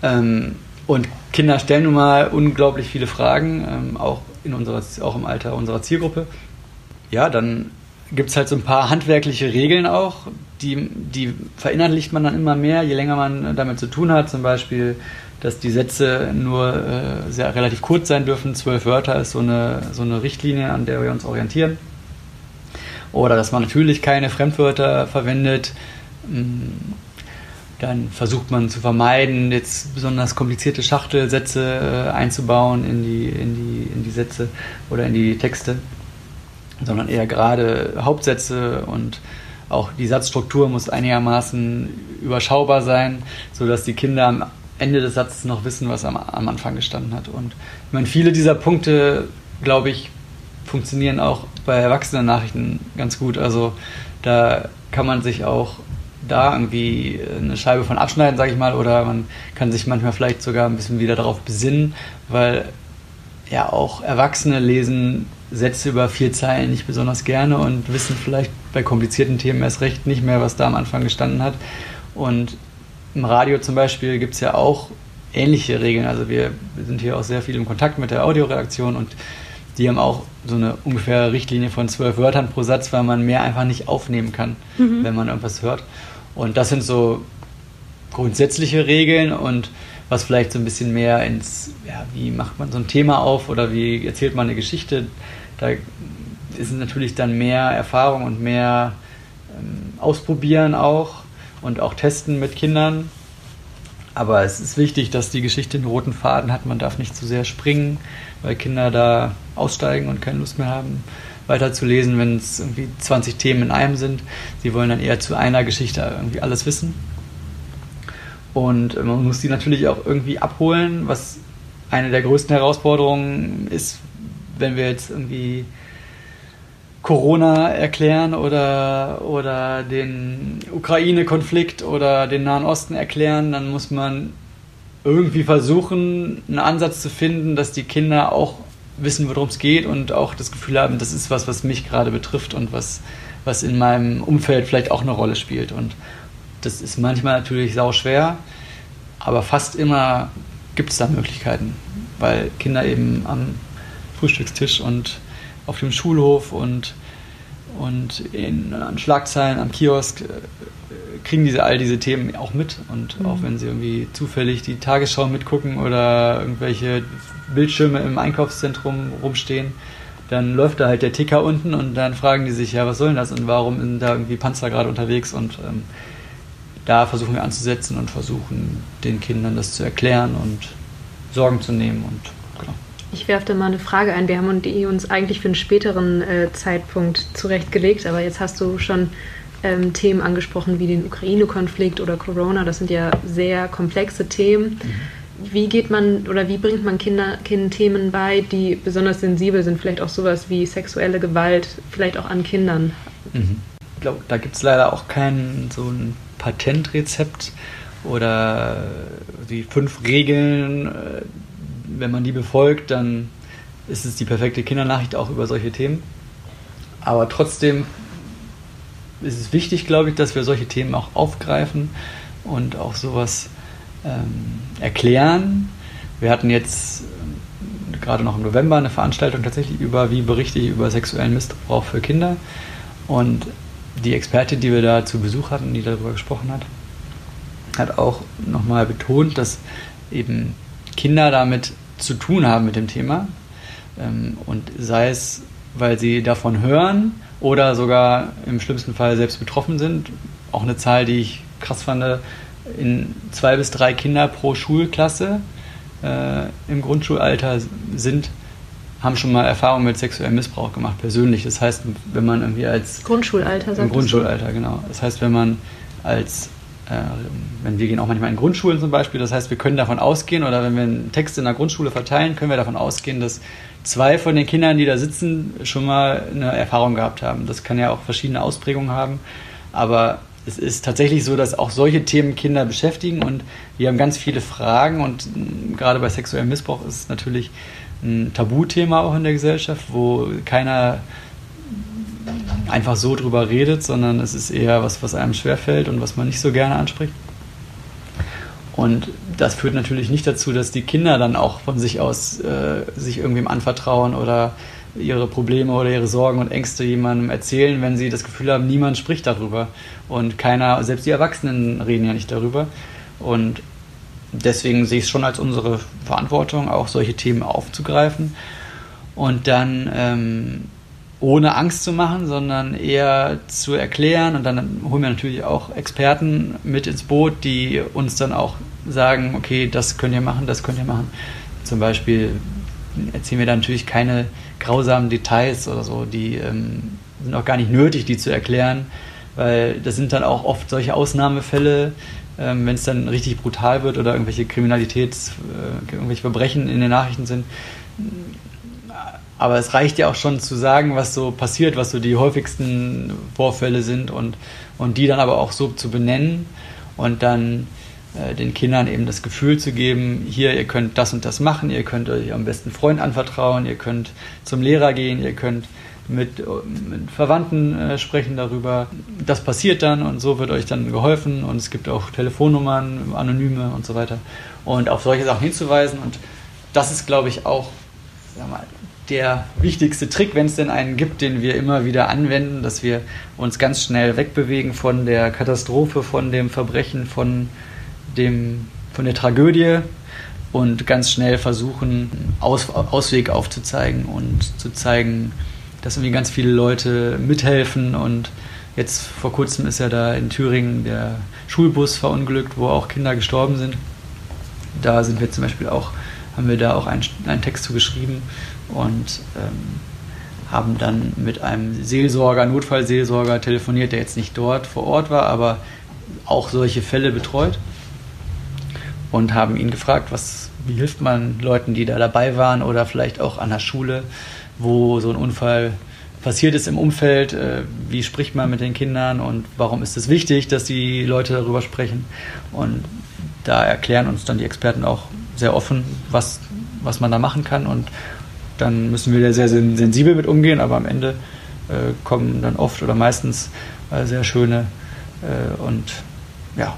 Ähm, und Kinder stellen nun mal unglaublich viele Fragen, ähm, auch, in unserer, auch im Alter unserer Zielgruppe. Ja, dann gibt es halt so ein paar handwerkliche Regeln auch, die, die verinnerlicht man dann immer mehr, je länger man damit zu tun hat. Zum Beispiel, dass die Sätze nur äh, sehr relativ kurz sein dürfen. Zwölf Wörter ist so eine, so eine Richtlinie, an der wir uns orientieren. Oder dass man natürlich keine Fremdwörter verwendet. Mm, dann versucht man zu vermeiden, jetzt besonders komplizierte Schachtelsätze äh, einzubauen in die, in, die, in die Sätze oder in die Texte sondern eher gerade Hauptsätze und auch die Satzstruktur muss einigermaßen überschaubar sein, sodass die Kinder am Ende des Satzes noch wissen, was am, am Anfang gestanden hat. Und ich meine, viele dieser Punkte, glaube ich, funktionieren auch bei erwachsenen Nachrichten ganz gut. Also da kann man sich auch da irgendwie eine Scheibe von abschneiden, sage ich mal, oder man kann sich manchmal vielleicht sogar ein bisschen wieder darauf besinnen, weil ja auch Erwachsene lesen Sätze über vier Zeilen nicht besonders gerne und wissen vielleicht bei komplizierten Themen erst recht nicht mehr, was da am Anfang gestanden hat. Und im Radio zum Beispiel gibt es ja auch ähnliche Regeln. Also wir, sind hier auch sehr viel im Kontakt mit der Audioredaktion und die haben auch so eine ungefähre Richtlinie von zwölf Wörtern pro Satz, weil man mehr einfach nicht aufnehmen kann, mhm. wenn man irgendwas hört. Und das sind so grundsätzliche Regeln und was vielleicht so ein bisschen mehr ins, ja, wie macht man so ein Thema auf oder wie erzählt man eine Geschichte, da ist natürlich dann mehr Erfahrung und mehr ähm, Ausprobieren auch und auch Testen mit Kindern. Aber es ist wichtig, dass die Geschichte einen roten Faden hat. Man darf nicht zu sehr springen, weil Kinder da aussteigen und keine Lust mehr haben, weiterzulesen, wenn es irgendwie 20 Themen in einem sind. Sie wollen dann eher zu einer Geschichte irgendwie alles wissen. Und man muss die natürlich auch irgendwie abholen, was eine der größten Herausforderungen ist, wenn wir jetzt irgendwie Corona erklären oder, oder den Ukraine-Konflikt oder den Nahen Osten erklären, dann muss man irgendwie versuchen, einen Ansatz zu finden, dass die Kinder auch wissen, worum es geht und auch das Gefühl haben, das ist was, was mich gerade betrifft und was, was in meinem Umfeld vielleicht auch eine Rolle spielt. Und das ist manchmal natürlich sau schwer, aber fast immer gibt es da Möglichkeiten, weil Kinder eben am Frühstückstisch und auf dem Schulhof und, und in, an Schlagzeilen am Kiosk äh, kriegen diese all diese Themen auch mit. Und mhm. auch wenn sie irgendwie zufällig die Tagesschau mitgucken oder irgendwelche Bildschirme im Einkaufszentrum rumstehen, dann läuft da halt der Ticker unten und dann fragen die sich, ja, was soll denn das und warum sind da irgendwie Panzer gerade unterwegs und ähm, da versuchen wir anzusetzen und versuchen den Kindern das zu erklären und Sorgen zu nehmen und. Ich werfe da mal eine Frage ein. Wir haben die uns eigentlich für einen späteren äh, Zeitpunkt zurechtgelegt, aber jetzt hast du schon ähm, Themen angesprochen wie den Ukraine-Konflikt oder Corona. Das sind ja sehr komplexe Themen. Mhm. Wie geht man oder wie bringt man Kinder, Kindern Themen bei, die besonders sensibel sind? Vielleicht auch sowas wie sexuelle Gewalt, vielleicht auch an Kindern. Mhm. Ich glaube, da gibt es leider auch kein so ein Patentrezept oder die fünf Regeln. Wenn man die befolgt, dann ist es die perfekte Kindernachricht auch über solche Themen. Aber trotzdem ist es wichtig, glaube ich, dass wir solche Themen auch aufgreifen und auch sowas ähm, erklären. Wir hatten jetzt äh, gerade noch im November eine Veranstaltung tatsächlich über, wie berichte ich über sexuellen Missbrauch für Kinder. Und die Expertin, die wir da zu Besuch hatten, die darüber gesprochen hat, hat auch nochmal betont, dass eben Kinder damit zu tun haben mit dem Thema. Ähm, und sei es, weil sie davon hören oder sogar im schlimmsten Fall selbst betroffen sind. Auch eine Zahl, die ich krass fand, in zwei bis drei Kinder pro Schulklasse äh, im Grundschulalter sind, haben schon mal Erfahrungen mit sexuellem Missbrauch gemacht, persönlich. Das heißt, wenn man irgendwie als... Grundschulalter, Im Grundschulalter, genau. Das heißt, wenn man als wenn wir gehen auch manchmal in Grundschulen zum Beispiel, das heißt, wir können davon ausgehen, oder wenn wir einen Text in der Grundschule verteilen, können wir davon ausgehen, dass zwei von den Kindern, die da sitzen, schon mal eine Erfahrung gehabt haben. Das kann ja auch verschiedene Ausprägungen haben, aber es ist tatsächlich so, dass auch solche Themen Kinder beschäftigen und wir haben ganz viele Fragen und gerade bei sexuellem Missbrauch ist es natürlich ein Tabuthema auch in der Gesellschaft, wo keiner einfach so drüber redet, sondern es ist eher was, was einem schwerfällt und was man nicht so gerne anspricht. Und das führt natürlich nicht dazu, dass die Kinder dann auch von sich aus äh, sich irgendwem anvertrauen oder ihre Probleme oder ihre Sorgen und Ängste jemandem erzählen, wenn sie das Gefühl haben, niemand spricht darüber. Und keiner, selbst die Erwachsenen reden ja nicht darüber. Und deswegen sehe ich es schon als unsere Verantwortung, auch solche Themen aufzugreifen. Und dann ähm, ohne Angst zu machen, sondern eher zu erklären. Und dann holen wir natürlich auch Experten mit ins Boot, die uns dann auch sagen, okay, das könnt ihr machen, das könnt ihr machen. Zum Beispiel erzählen wir da natürlich keine grausamen Details oder so, die ähm, sind auch gar nicht nötig, die zu erklären, weil das sind dann auch oft solche Ausnahmefälle, ähm, wenn es dann richtig brutal wird oder irgendwelche Kriminalitäts, äh, irgendwelche Verbrechen in den Nachrichten sind, aber es reicht ja auch schon zu sagen, was so passiert, was so die häufigsten Vorfälle sind und, und die dann aber auch so zu benennen und dann äh, den Kindern eben das Gefühl zu geben, hier, ihr könnt das und das machen, ihr könnt euch am besten Freund anvertrauen, ihr könnt zum Lehrer gehen, ihr könnt mit, mit Verwandten äh, sprechen darüber. Das passiert dann und so wird euch dann geholfen und es gibt auch Telefonnummern, anonyme und so weiter. Und auf solche Sachen hinzuweisen und das ist, glaube ich, auch sag mal, der wichtigste Trick, wenn es denn einen gibt, den wir immer wieder anwenden, dass wir uns ganz schnell wegbewegen von der Katastrophe, von dem Verbrechen, von, dem, von der Tragödie und ganz schnell versuchen, Aus, Ausweg aufzuzeigen und zu zeigen, dass irgendwie ganz viele Leute mithelfen und jetzt vor kurzem ist ja da in Thüringen der Schulbus verunglückt, wo auch Kinder gestorben sind. Da sind wir zum Beispiel auch, haben wir da auch einen, einen Text zu geschrieben, und ähm, haben dann mit einem Seelsorger, Notfallseelsorger telefoniert, der jetzt nicht dort vor Ort war, aber auch solche Fälle betreut und haben ihn gefragt, was, wie hilft man Leuten, die da dabei waren oder vielleicht auch an der Schule, wo so ein Unfall passiert ist im Umfeld, äh, wie spricht man mit den Kindern und warum ist es wichtig, dass die Leute darüber sprechen. Und da erklären uns dann die Experten auch sehr offen, was, was man da machen kann und dann müssen wir da sehr sensibel mit umgehen, aber am Ende äh, kommen dann oft oder meistens äh, sehr schöne äh, und ja,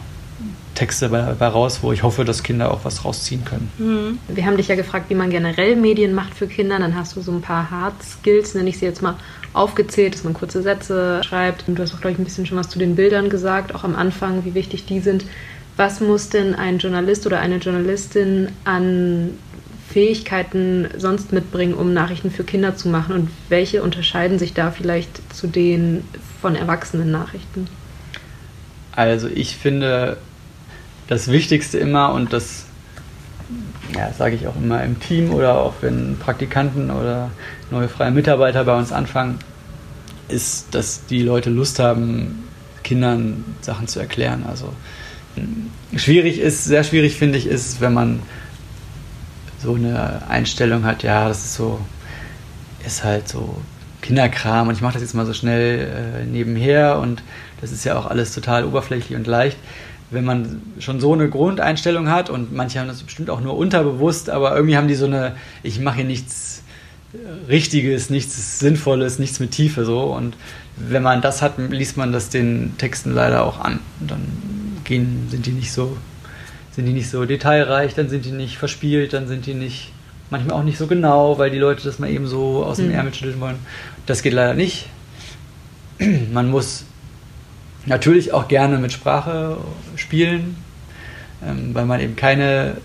Texte dabei raus, wo ich hoffe, dass Kinder auch was rausziehen können. Mhm. Wir haben dich ja gefragt, wie man generell Medien macht für Kinder. Dann hast du so ein paar Hard Skills, nenne ich sie jetzt mal, aufgezählt, dass man kurze Sätze schreibt. Und du hast auch, glaube ich, ein bisschen schon was zu den Bildern gesagt, auch am Anfang, wie wichtig die sind. Was muss denn ein Journalist oder eine Journalistin an Fähigkeiten sonst mitbringen, um Nachrichten für Kinder zu machen und welche unterscheiden sich da vielleicht zu den von erwachsenen Nachrichten? Also ich finde das Wichtigste immer und das ja, sage ich auch immer im Team oder auch wenn Praktikanten oder neue freie Mitarbeiter bei uns anfangen, ist, dass die Leute Lust haben, Kindern Sachen zu erklären. Also schwierig ist, sehr schwierig finde ich, ist, wenn man so eine Einstellung hat, ja, das ist so, ist halt so Kinderkram und ich mache das jetzt mal so schnell äh, nebenher und das ist ja auch alles total oberflächlich und leicht. Wenn man schon so eine Grundeinstellung hat und manche haben das bestimmt auch nur unterbewusst, aber irgendwie haben die so eine, ich mache hier nichts Richtiges, nichts Sinnvolles, nichts mit Tiefe so und wenn man das hat, liest man das den Texten leider auch an. Und dann gehen, sind die nicht so, sind die nicht so detailreich, dann sind die nicht verspielt, dann sind die nicht, manchmal auch nicht so genau, weil die Leute das mal eben so aus dem mhm. Ärmel schütteln wollen. Das geht leider nicht. Man muss natürlich auch gerne mit Sprache spielen, ähm, weil man eben keine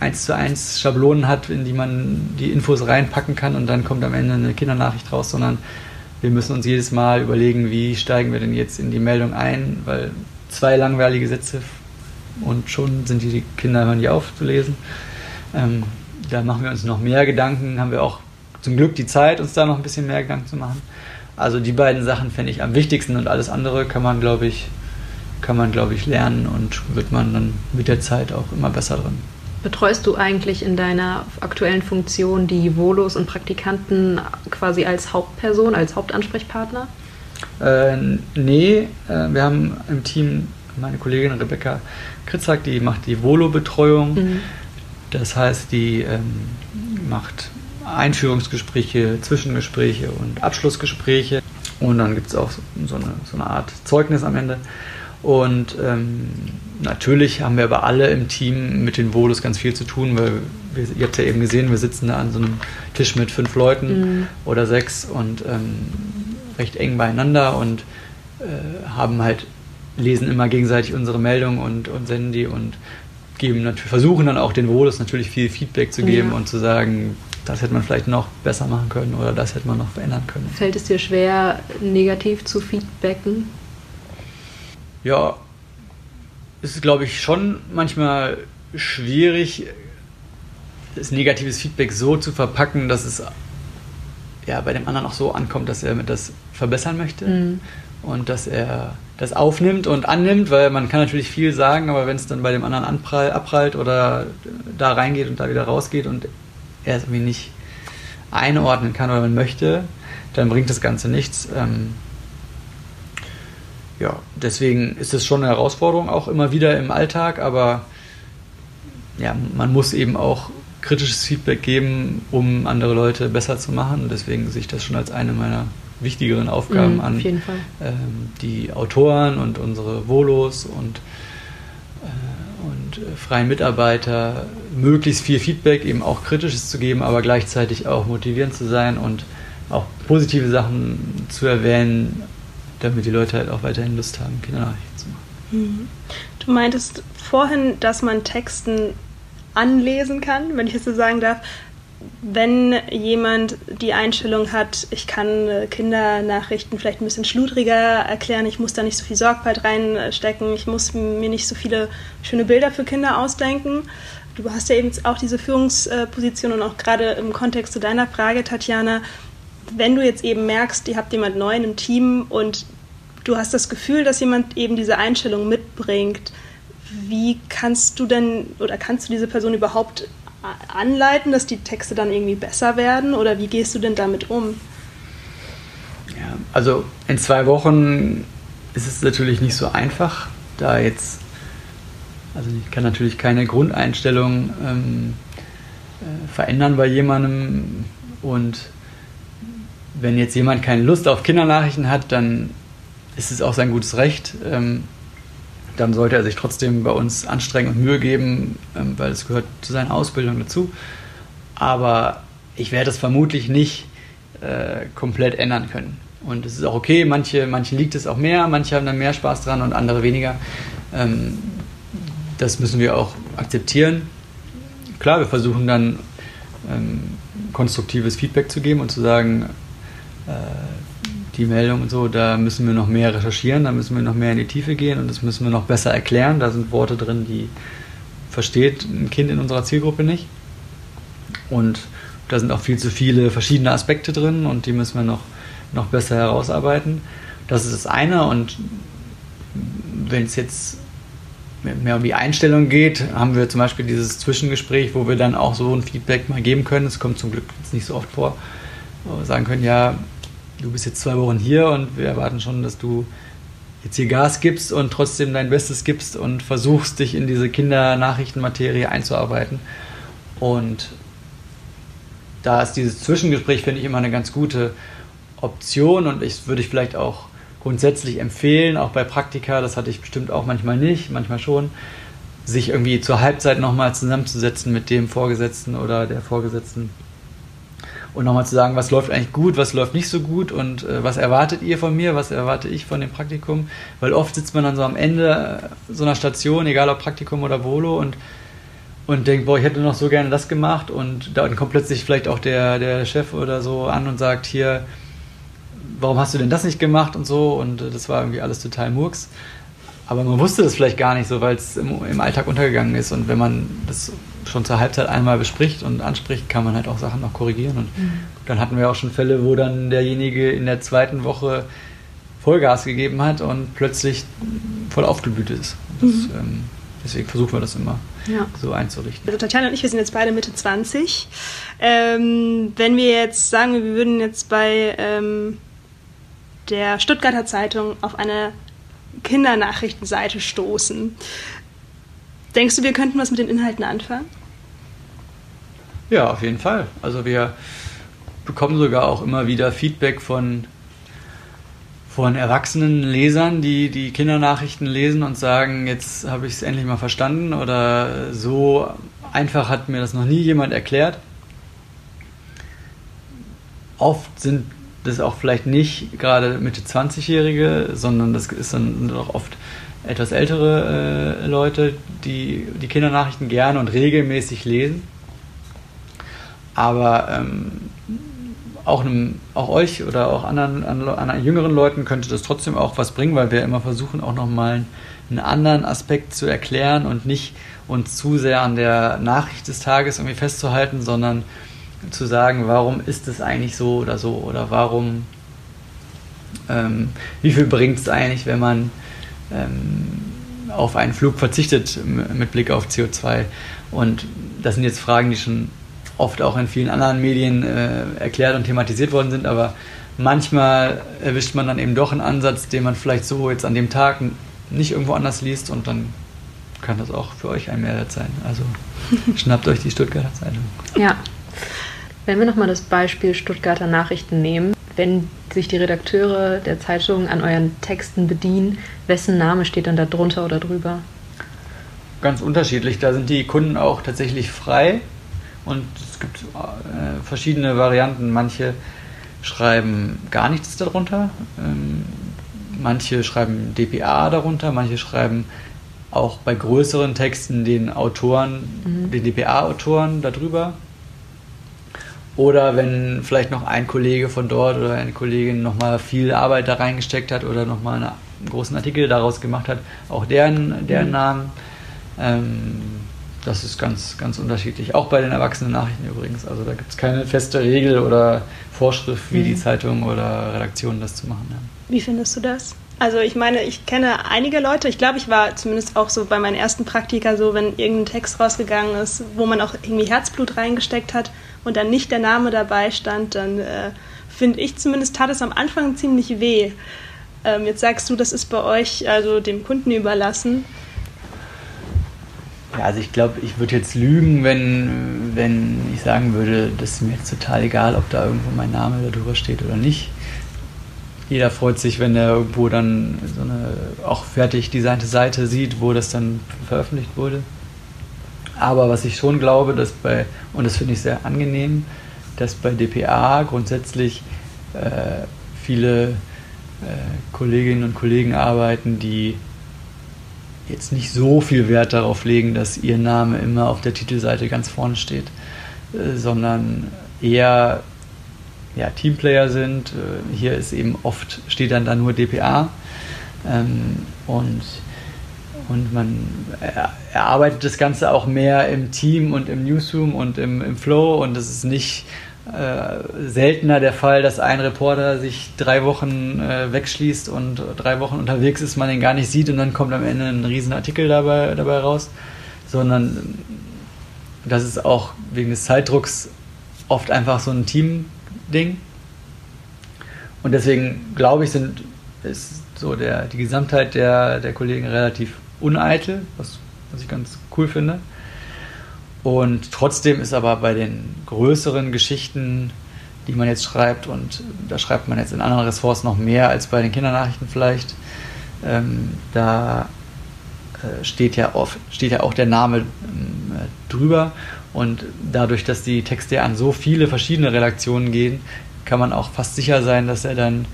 1 zu 1 Schablonen hat, in die man die Infos reinpacken kann und dann kommt am Ende eine Kindernachricht raus, sondern wir müssen uns jedes Mal überlegen, wie steigen wir denn jetzt in die Meldung ein, weil zwei langweilige Sätze und schon sind die Kinder hören die auf zu lesen. Ähm, da machen wir uns noch mehr Gedanken, haben wir auch zum Glück die Zeit, uns da noch ein bisschen mehr Gedanken zu machen. Also die beiden Sachen fände ich am wichtigsten und alles andere kann man, glaube ich, kann man, glaube ich, lernen und wird man dann mit der Zeit auch immer besser drin. Betreust du eigentlich in deiner aktuellen Funktion die Volos und Praktikanten quasi als Hauptperson, als Hauptansprechpartner? Äh, nee, äh, wir haben im Team meine Kollegin Rebecca Kritzak, die macht die Volo-Betreuung. Mhm. Das heißt, die ähm, macht Einführungsgespräche, Zwischengespräche und Abschlussgespräche. Und dann gibt es auch so eine, so eine Art Zeugnis am Ende. Und ähm, natürlich haben wir aber alle im Team mit den Volos ganz viel zu tun, weil wir, ihr habt ja eben gesehen, wir sitzen da an so einem Tisch mit fünf Leuten mhm. oder sechs und ähm, recht eng beieinander und äh, haben halt, lesen immer gegenseitig unsere Meldungen und, und senden die und geben natürlich, versuchen dann auch den Volos natürlich viel Feedback zu geben ja. und zu sagen, das hätte man vielleicht noch besser machen können oder das hätte man noch verändern können. Fällt es dir schwer, negativ zu feedbacken? Ja, es ist, glaube ich, schon manchmal schwierig, das negatives Feedback so zu verpacken, dass es ja, bei dem anderen auch so ankommt, dass er das verbessern möchte mhm. und dass er das aufnimmt und annimmt, weil man kann natürlich viel sagen, aber wenn es dann bei dem anderen anprall, abprallt oder da reingeht und da wieder rausgeht und er es irgendwie nicht einordnen kann oder man möchte, dann bringt das Ganze nichts. Ähm, ja, deswegen ist es schon eine Herausforderung auch immer wieder im Alltag, aber ja, man muss eben auch kritisches Feedback geben, um andere Leute besser zu machen. Deswegen sehe ich das schon als eine meiner wichtigeren Aufgaben mm, an, ähm, die Autoren und unsere Volos und, äh, und äh, freien Mitarbeiter möglichst viel Feedback, eben auch kritisches zu geben, aber gleichzeitig auch motivierend zu sein und auch positive Sachen zu erwähnen, damit die Leute halt auch weiterhin Lust haben, Kindernachrichten zu machen. Mhm. Du meintest vorhin, dass man Texten anlesen kann, wenn ich es so sagen darf. Wenn jemand die Einstellung hat, ich kann äh, Kindernachrichten vielleicht ein bisschen schludriger erklären, ich muss da nicht so viel Sorgfalt reinstecken, ich muss mir nicht so viele schöne Bilder für Kinder ausdenken. Du hast ja eben auch diese Führungsposition und auch gerade im Kontext zu deiner Frage, Tatjana, wenn du jetzt eben merkst, ihr habt jemand neuen im Team und du hast das Gefühl, dass jemand eben diese Einstellung mitbringt, wie kannst du denn oder kannst du diese Person überhaupt anleiten, dass die Texte dann irgendwie besser werden oder wie gehst du denn damit um? Ja, also in zwei Wochen ist es natürlich nicht so einfach, da jetzt, also ich kann natürlich keine Grundeinstellung ähm, äh, verändern bei jemandem und wenn jetzt jemand keine Lust auf Kindernachrichten hat, dann ist es auch sein gutes Recht. Ähm, dann sollte er sich trotzdem bei uns anstrengen und Mühe geben, ähm, weil es gehört zu seiner Ausbildung dazu. Aber ich werde es vermutlich nicht äh, komplett ändern können. Und es ist auch okay, manche, manchen liegt es auch mehr, manche haben dann mehr Spaß dran und andere weniger. Ähm, das müssen wir auch akzeptieren. Klar, wir versuchen dann ähm, konstruktives Feedback zu geben und zu sagen, äh, die Meldung und so, da müssen wir noch mehr recherchieren, da müssen wir noch mehr in die Tiefe gehen und das müssen wir noch besser erklären. Da sind Worte drin, die versteht ein Kind in unserer Zielgruppe nicht. Und da sind auch viel zu viele verschiedene Aspekte drin und die müssen wir noch, noch besser herausarbeiten. Das ist das eine. Und wenn es jetzt mehr um die Einstellung geht, haben wir zum Beispiel dieses Zwischengespräch, wo wir dann auch so ein Feedback mal geben können. Es kommt zum Glück jetzt nicht so oft vor, wo wir sagen können, ja, du bist jetzt zwei Wochen hier und wir erwarten schon, dass du jetzt hier Gas gibst und trotzdem dein Bestes gibst und versuchst, dich in diese Kindernachrichtenmaterie einzuarbeiten. Und da ist dieses Zwischengespräch, finde ich, immer eine ganz gute Option und ich würde ich vielleicht auch grundsätzlich empfehlen, auch bei Praktika, das hatte ich bestimmt auch manchmal nicht, manchmal schon, sich irgendwie zur Halbzeit nochmal zusammenzusetzen mit dem Vorgesetzten oder der Vorgesetzten und nochmal zu sagen, was läuft eigentlich gut, was läuft nicht so gut und äh, was erwartet ihr von mir, was erwarte ich von dem Praktikum, weil oft sitzt man dann so am Ende äh, so einer Station, egal ob Praktikum oder Volo und und denkt, boah, ich hätte noch so gerne das gemacht und dann kommt plötzlich vielleicht auch der, der Chef oder so an und sagt, hier, warum hast du denn das nicht gemacht und so und äh, das war irgendwie alles total Murks. Aber man wusste das vielleicht gar nicht so, weil es im, im, Alltag untergegangen ist und wenn man das schon zur Halbzeit einmal bespricht und anspricht, kann man halt auch Sachen noch korrigieren und mhm. dann hatten wir auch schon Fälle, wo dann derjenige in der zweiten Woche Vollgas gegeben hat und plötzlich voll aufgeblüht ist. Das, mhm. ähm, deswegen versuchen wir das immer ja. so einzurichten. Also Tatjana und ich, wir sind jetzt beide Mitte 20. Ähm, wenn wir jetzt sagen, wir würden jetzt bei ähm, der Stuttgarter Zeitung auf eine Kindernachrichtenseite stoßen. Denkst du, wir könnten was mit den Inhalten anfangen? Ja, auf jeden Fall. Also wir bekommen sogar auch immer wieder Feedback von, von erwachsenen Lesern, die die Kindernachrichten lesen und sagen, jetzt habe ich es endlich mal verstanden oder so einfach hat mir das noch nie jemand erklärt. Oft sind das auch vielleicht nicht gerade Mitte 20-Jährige, sondern das ist dann auch oft etwas ältere äh, Leute, die die Kindernachrichten gerne und regelmäßig lesen. Aber ähm, auch, einem, auch euch oder auch anderen, anderen jüngeren Leuten könnte das trotzdem auch was bringen, weil wir immer versuchen, auch nochmal einen anderen Aspekt zu erklären und nicht uns zu sehr an der Nachricht des Tages irgendwie festzuhalten, sondern zu sagen, warum ist es eigentlich so oder so oder warum, ähm, wie viel bringt es eigentlich, wenn man ähm, auf einen Flug verzichtet mit Blick auf CO2. Und das sind jetzt Fragen, die schon oft auch in vielen anderen Medien äh, erklärt und thematisiert worden sind, aber manchmal erwischt man dann eben doch einen Ansatz, den man vielleicht so jetzt an dem Tag nicht irgendwo anders liest und dann kann das auch für euch ein Mehrwert sein. Also schnappt euch die Stuttgarter Zeitung. Ja, wenn wir nochmal das Beispiel Stuttgarter Nachrichten nehmen, wenn sich die Redakteure der Zeitung an euren Texten bedienen, wessen Name steht dann da drunter oder drüber? Ganz unterschiedlich. Da sind die Kunden auch tatsächlich frei und es gibt äh, verschiedene Varianten. Manche schreiben gar nichts darunter, ähm, manche schreiben DPA darunter, manche schreiben auch bei größeren Texten den Autoren, mhm. den DPA-Autoren darüber. Oder wenn vielleicht noch ein Kollege von dort oder eine Kollegin nochmal viel Arbeit da reingesteckt hat oder nochmal einen großen Artikel daraus gemacht hat, auch deren, deren mhm. Namen. Ähm, das ist ganz, ganz unterschiedlich. Auch bei den erwachsenen Nachrichten übrigens. Also da gibt es keine feste Regel oder Vorschrift, wie mhm. die Zeitung oder Redaktionen das zu machen haben. Wie findest du das? Also ich meine, ich kenne einige Leute, ich glaube, ich war zumindest auch so bei meinen ersten Praktika so, wenn irgendein Text rausgegangen ist, wo man auch irgendwie Herzblut reingesteckt hat und dann nicht der Name dabei stand, dann äh, finde ich zumindest, tat es am Anfang ziemlich weh. Ähm, jetzt sagst du, das ist bei euch also dem Kunden überlassen. Ja, also ich glaube, ich würde jetzt lügen, wenn, wenn ich sagen würde, das ist mir jetzt total egal, ob da irgendwo mein Name darüber steht oder nicht. Jeder freut sich, wenn er irgendwo dann so eine auch fertig designte Seite sieht, wo das dann veröffentlicht wurde. Aber was ich schon glaube, dass bei, und das finde ich sehr angenehm, dass bei DPA grundsätzlich äh, viele äh, Kolleginnen und Kollegen arbeiten, die jetzt nicht so viel Wert darauf legen, dass ihr Name immer auf der Titelseite ganz vorne steht, äh, sondern eher ja, Teamplayer sind. Äh, hier ist eben oft, steht dann da nur DPA. Ähm, und Und man erarbeitet das Ganze auch mehr im Team und im Newsroom und im, im Flow und es ist nicht äh, seltener der Fall, dass ein Reporter sich drei Wochen äh, wegschließt und drei Wochen unterwegs ist, man ihn gar nicht sieht und dann kommt am Ende ein riesen Artikel dabei, dabei raus, sondern das ist auch wegen des Zeitdrucks oft einfach so ein Team-Ding. Und deswegen glaube ich, sind, ist so der, die Gesamtheit der, der Kollegen relativ uneitel, was, was ich ganz cool finde. Und trotzdem ist aber bei den größeren Geschichten, die man jetzt schreibt, und da schreibt man jetzt in anderen Ressorts noch mehr als bei den Kindernachrichten vielleicht, ähm, da äh, steht, ja oft, steht ja auch der Name äh, drüber. Und dadurch, dass die Texte an so viele verschiedene Redaktionen gehen, kann man auch fast sicher sein, dass er dann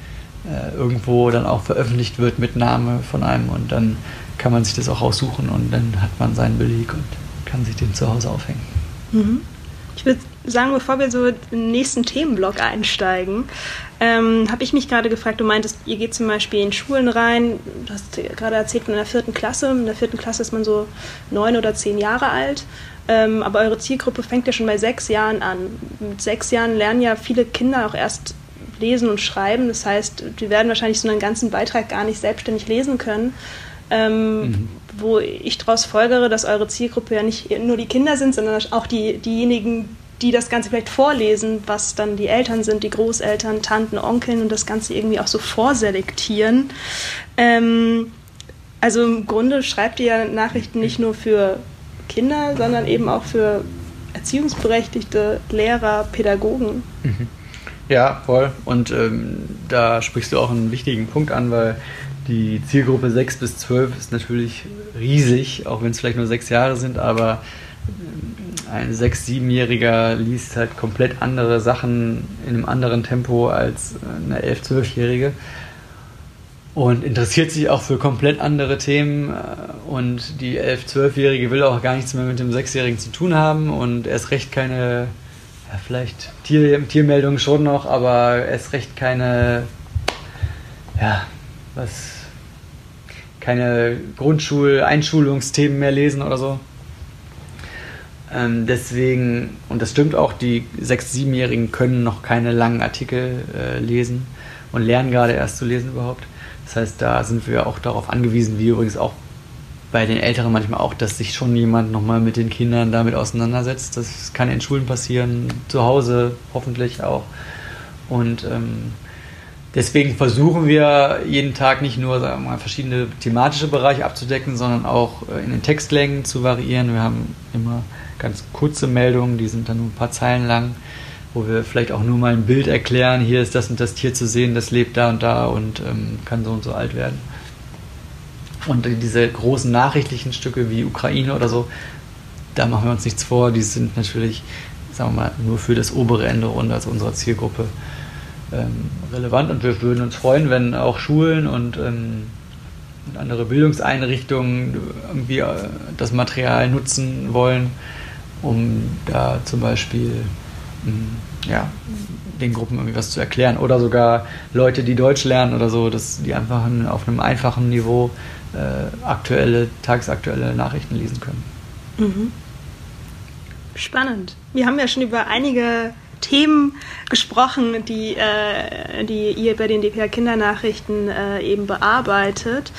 äh, irgendwo dann auch veröffentlicht wird mit Name von einem und dann kann man sich das auch aussuchen und dann hat man seinen Beleg und kann sich den zu Hause aufhängen. Mhm. Ich würde sagen, bevor wir so in den nächsten Themenblock einsteigen, ähm, habe ich mich gerade gefragt, du meintest, ihr geht zum Beispiel in Schulen rein, du hast gerade erzählt, in der vierten Klasse, in der vierten Klasse ist man so neun oder zehn Jahre alt, ähm, aber eure Zielgruppe fängt ja schon bei sechs Jahren an. Mit sechs Jahren lernen ja viele Kinder auch erst lesen und schreiben, das heißt, die werden wahrscheinlich so einen ganzen Beitrag gar nicht selbstständig lesen können. Ähm, mhm wo ich daraus folgere, dass eure Zielgruppe ja nicht nur die Kinder sind, sondern auch die, diejenigen, die das Ganze vielleicht vorlesen, was dann die Eltern sind, die Großeltern, Tanten, Onkeln und das Ganze irgendwie auch so vorselektieren. Ähm, also im Grunde schreibt ihr ja Nachrichten nicht nur für Kinder, sondern eben auch für Erziehungsberechtigte, Lehrer, Pädagogen. Mhm. Ja, voll. Und ähm, da sprichst du auch einen wichtigen Punkt an, weil die Zielgruppe 6 bis 12 ist natürlich riesig, auch wenn es vielleicht nur sechs Jahre sind, aber ein 6-, 7-Jähriger liest halt komplett andere Sachen in einem anderen Tempo als eine 11-, 12-Jährige und interessiert sich auch für komplett andere Themen und die 11-, 12-Jährige will auch gar nichts mehr mit dem 6-Jährigen zu tun haben und erst recht keine, ja, vielleicht Tier, Tiermeldungen schon noch, aber erst recht keine, ja, was keine Grundschul-Einschulungsthemen mehr lesen oder so. Ähm, deswegen, und das stimmt auch, die 6-, 7-Jährigen können noch keine langen Artikel äh, lesen und lernen gerade erst zu lesen überhaupt. Das heißt, da sind wir auch darauf angewiesen, wie übrigens auch bei den Älteren manchmal auch, dass sich schon jemand nochmal mit den Kindern damit auseinandersetzt. Das kann in Schulen passieren, zu Hause hoffentlich auch. Und ähm, Deswegen versuchen wir jeden Tag nicht nur mal, verschiedene thematische Bereiche abzudecken, sondern auch äh, in den Textlängen zu variieren. Wir haben immer ganz kurze Meldungen, die sind dann nur ein paar Zeilen lang, wo wir vielleicht auch nur mal ein Bild erklären, hier ist das und das Tier zu sehen, das lebt da und da und ähm, kann so und so alt werden. Und diese großen nachrichtlichen Stücke wie Ukraine oder so, da machen wir uns nichts vor, die sind natürlich, sagen wir mal, nur für das obere Ende Runde, also unserer Zielgruppe ähm, relevant und wir würden uns freuen, wenn auch Schulen und, ähm, und andere Bildungseinrichtungen irgendwie äh, das Material nutzen wollen, um da zum Beispiel ähm, ja, den Gruppen irgendwie was zu erklären oder sogar Leute, die Deutsch lernen oder so, dass die einfach auf einem einfachen Niveau äh, aktuelle, tagesaktuelle Nachrichten lesen können. Mhm. Spannend. Wir haben ja schon über einige Themen gesprochen, die, äh, die ihr bei den DPA Kindernachrichten äh, eben bearbeitet.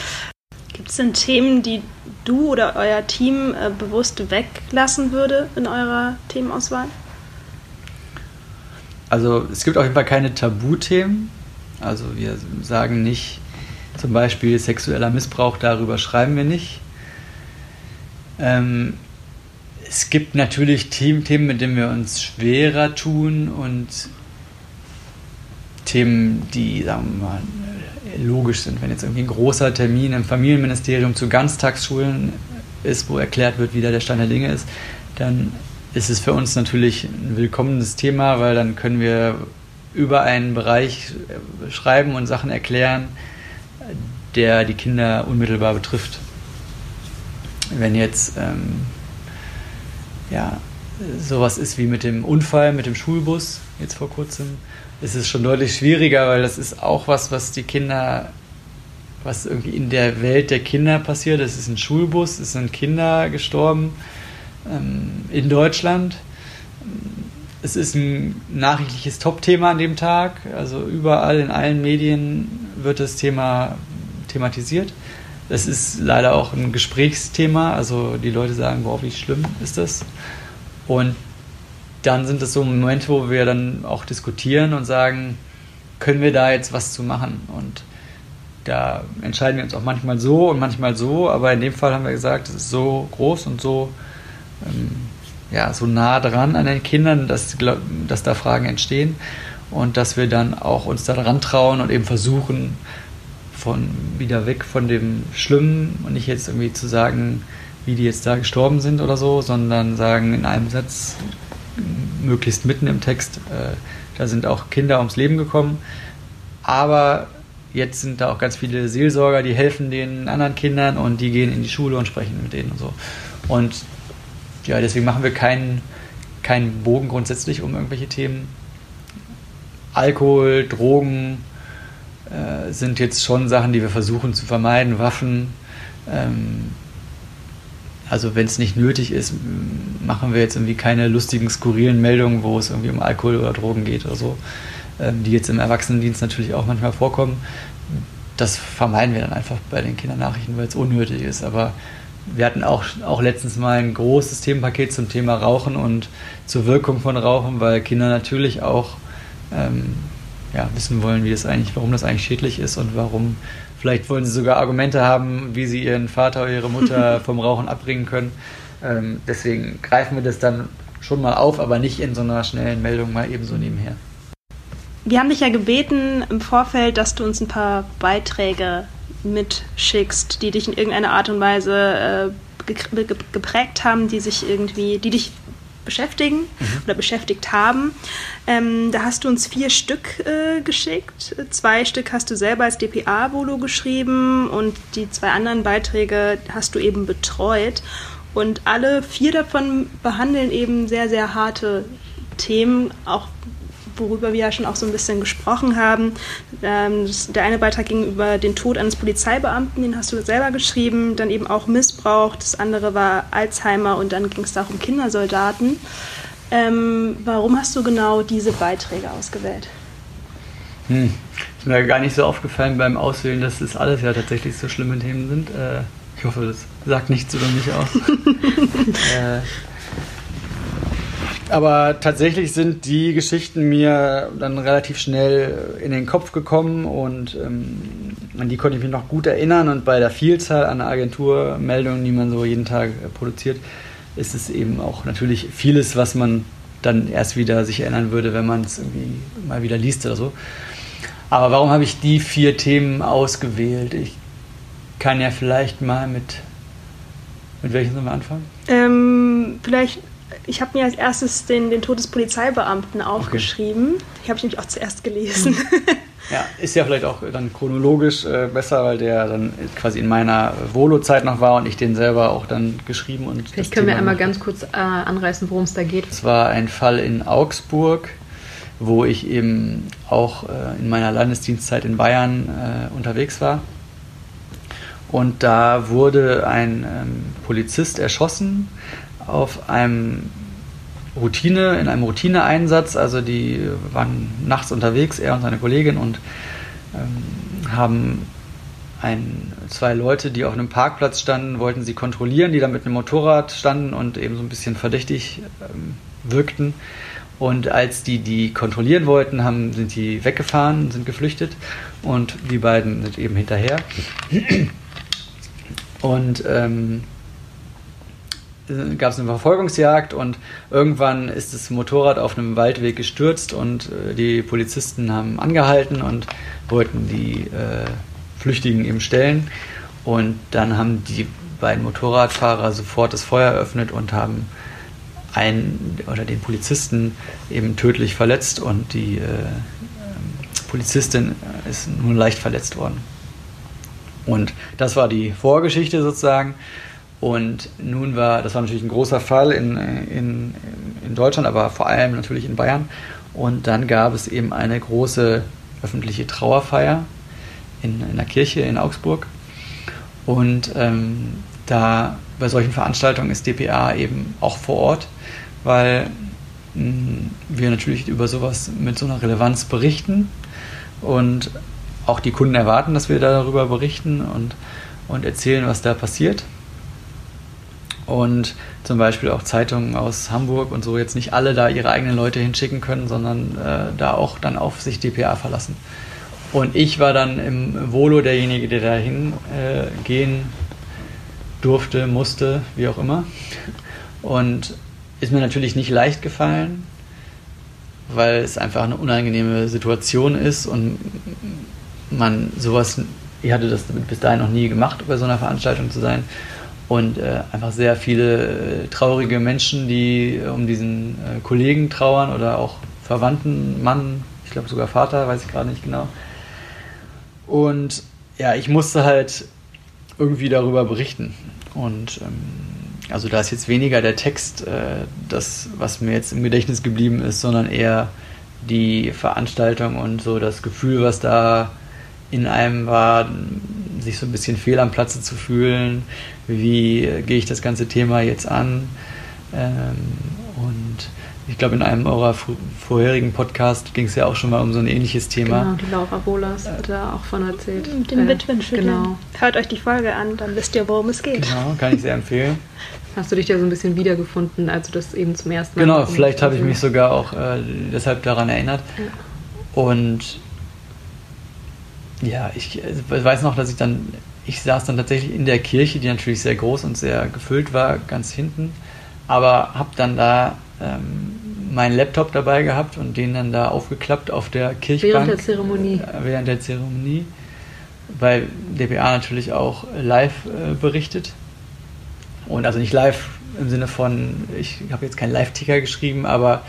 Gibt es denn Themen, die du oder euer Team äh, bewusst weglassen würde in eurer Themenauswahl? Also es gibt auf jeden Fall keine Tabuthemen. Also wir sagen nicht zum Beispiel sexueller Missbrauch, darüber schreiben wir nicht. Ähm, es gibt natürlich Themen, mit denen wir uns schwerer tun und Themen, die, sagen wir mal, logisch sind. Wenn jetzt irgendwie ein großer Termin im Familienministerium zu Ganztagsschulen ist, wo erklärt wird, wie da der Stand der Dinge ist, dann ist es für uns natürlich ein willkommenes Thema, weil dann können wir über einen Bereich schreiben und Sachen erklären, der die Kinder unmittelbar betrifft. Wenn jetzt ähm, ja, sowas ist wie mit dem Unfall, mit dem Schulbus jetzt vor kurzem, ist es schon deutlich schwieriger, weil das ist auch was, was die Kinder was irgendwie in der Welt der Kinder passiert. Es ist ein Schulbus, es sind Kinder gestorben ähm, in Deutschland. Es ist ein nachrichtliches Top-Thema an dem Tag. Also überall in allen Medien wird das Thema thematisiert. Es ist leider auch ein Gesprächsthema. Also die Leute sagen, boah, wie schlimm ist das? Und dann sind es so Momente, wo wir dann auch diskutieren und sagen, können wir da jetzt was zu machen? Und da entscheiden wir uns auch manchmal so und manchmal so, aber in dem Fall haben wir gesagt, es ist so groß und so, ähm, ja, so nah dran an den Kindern, dass, dass da Fragen entstehen und dass wir dann auch uns daran trauen und eben versuchen, von wieder weg von dem Schlimmen und nicht jetzt irgendwie zu sagen, wie die jetzt da gestorben sind oder so, sondern sagen in einem Satz, möglichst mitten im Text, äh, da sind auch Kinder ums Leben gekommen, aber jetzt sind da auch ganz viele Seelsorger, die helfen den anderen Kindern und die gehen in die Schule und sprechen mit denen und so. Und ja, deswegen machen wir keinen, keinen Bogen grundsätzlich um irgendwelche Themen. Alkohol, Drogen äh, sind jetzt schon Sachen, die wir versuchen zu vermeiden, Waffen. Ähm, also wenn es nicht nötig ist, machen wir jetzt irgendwie keine lustigen, skurrilen Meldungen, wo es irgendwie um Alkohol oder Drogen geht oder so. Ähm, die jetzt im Erwachsenendienst natürlich auch manchmal vorkommen. Das vermeiden wir dann einfach bei den Kindernachrichten, weil es unnötig ist. Aber wir hatten auch, auch letztens mal ein großes Themenpaket zum Thema Rauchen und zur Wirkung von Rauchen, weil Kinder natürlich auch ähm, ja, wissen wollen, wie das eigentlich, warum das eigentlich schädlich ist und warum. Vielleicht wollen sie sogar Argumente haben, wie sie ihren Vater oder ihre Mutter vom Rauchen abbringen können. Ähm, deswegen greifen wir das dann schon mal auf, aber nicht in so einer schnellen Meldung mal ebenso nebenher. Wir haben dich ja gebeten im Vorfeld, dass du uns ein paar Beiträge mitschickst, die dich in irgendeiner Art und Weise äh, geprägt haben, die sich irgendwie, die dich beschäftigen mhm. oder beschäftigt haben. Ähm, da hast du uns vier Stück äh, geschickt. Zwei Stück hast du selber als DPA-Volo geschrieben und die zwei anderen Beiträge hast du eben betreut. Und alle vier davon behandeln eben sehr, sehr harte Themen, auch worüber wir ja schon auch so ein bisschen gesprochen haben. Ähm, das, der eine Beitrag ging über den Tod eines Polizeibeamten, den hast du selber geschrieben, dann eben auch Missbrauch, das andere war Alzheimer und dann ging es auch um Kindersoldaten. Ähm, warum hast du genau diese Beiträge ausgewählt? Hm. Ist mir gar nicht so aufgefallen beim Auswählen, dass das alles ja tatsächlich so schlimme Themen sind. Äh, ich hoffe, das sagt nichts über mich aus. äh, aber tatsächlich sind die Geschichten mir dann relativ schnell in den Kopf gekommen und ähm, an die konnte ich mich noch gut erinnern. Und bei der Vielzahl an Agenturmeldungen, die man so jeden Tag äh, produziert, ist es eben auch natürlich vieles, was man dann erst wieder sich erinnern würde, wenn man es irgendwie mal wieder liest oder so. Aber warum habe ich die vier Themen ausgewählt? Ich kann ja vielleicht mal mit. Mit welchen sollen wir anfangen? Ähm, vielleicht ich habe mir als erstes den, den Tod des Polizeibeamten aufgeschrieben. Okay. Ich habe ich nämlich auch zuerst gelesen. Ja, ist ja vielleicht auch dann chronologisch äh, besser, weil der dann quasi in meiner Volo-Zeit noch war und ich den selber auch dann geschrieben und. Vielleicht können wir einmal ganz kurz äh, anreißen, worum es da geht. Es war ein Fall in Augsburg, wo ich eben auch äh, in meiner Landesdienstzeit in Bayern äh, unterwegs war. Und da wurde ein ähm, Polizist erschossen auf einem Routine, in einem Routineeinsatz. Also die waren nachts unterwegs, er und seine Kollegin, und ähm, haben ein, zwei Leute, die auf einem Parkplatz standen, wollten sie kontrollieren, die dann mit einem Motorrad standen und eben so ein bisschen verdächtig ähm, wirkten. Und als die die kontrollieren wollten, haben, sind die weggefahren, sind geflüchtet und die beiden sind eben hinterher. Und ähm, gab es eine Verfolgungsjagd und irgendwann ist das Motorrad auf einem Waldweg gestürzt und äh, die Polizisten haben angehalten und wollten die äh, Flüchtigen eben stellen. Und dann haben die beiden Motorradfahrer sofort das Feuer eröffnet und haben einen oder den Polizisten eben tödlich verletzt und die äh, Polizistin ist nur leicht verletzt worden. Und das war die Vorgeschichte sozusagen. Und nun war, das war natürlich ein großer Fall in, in, in Deutschland, aber vor allem natürlich in Bayern. Und dann gab es eben eine große öffentliche Trauerfeier, in, in der Kirche in Augsburg. Und ähm, da bei solchen Veranstaltungen ist DPA eben auch vor Ort, weil mh, mm, wir natürlich über sowas mit so einer Relevanz berichten und auch die Kunden erwarten, dass wir darüber berichten und, und erzählen, was da passiert. Und zum Beispiel auch Zeitungen aus Hamburg und so jetzt nicht alle da ihre eigenen Leute hinschicken können, sondern äh, da auch dann auf sich DPA verlassen. Und ich war dann im Volo derjenige, der da hingehen äh, durfte, musste, wie auch immer. Und ist mir natürlich nicht leicht gefallen, weil es einfach eine unangenehme Situation ist und man sowas, ich hatte das bis dahin noch nie gemacht, bei so einer Veranstaltung zu sein. Und äh, einfach sehr viele äh, traurige Menschen, die um diesen äh, Kollegen trauern oder auch Verwandten, Mann, ich glaube sogar Vater, weiß ich gerade nicht genau. Und ja, ich musste halt irgendwie darüber berichten. Und ähm, also da ist jetzt weniger der Text, äh, das, was mir jetzt im Gedächtnis geblieben ist, sondern eher die Veranstaltung und so das Gefühl, was da in einem war, sich so ein bisschen fehl am Platze zu fühlen. Wie gehe ich das ganze Thema jetzt an? Ähm, und ich glaube, in einem eurer vorherigen Podcast ging es ja auch schon mal um so ein ähnliches Thema. Genau, die Laura Bolas hat da auch von erzählt. Mit den äh, Witwen genau. Hört euch die Folge an, dann wisst ihr, worum es geht. Genau, kann ich sehr empfehlen. Hast du dich da so ein bisschen wiedergefunden, als du das eben zum ersten Mal Genau, vielleicht habe ich mich sogar auch äh, deshalb daran erinnert. Ja. Und ja, ich äh, weiß noch, dass ich dann, ich saß dann tatsächlich in der Kirche, die natürlich sehr groß und sehr gefüllt war, ganz hinten, aber habe dann da ähm, meinen Laptop dabei gehabt und den dann da aufgeklappt auf der Kirchbank. Während der Zeremonie. Äh, während der Zeremonie. Weil DPA natürlich auch live äh, berichtet. Und also nicht live im Sinne von, ich habe jetzt keinen Live-Ticker geschrieben, aber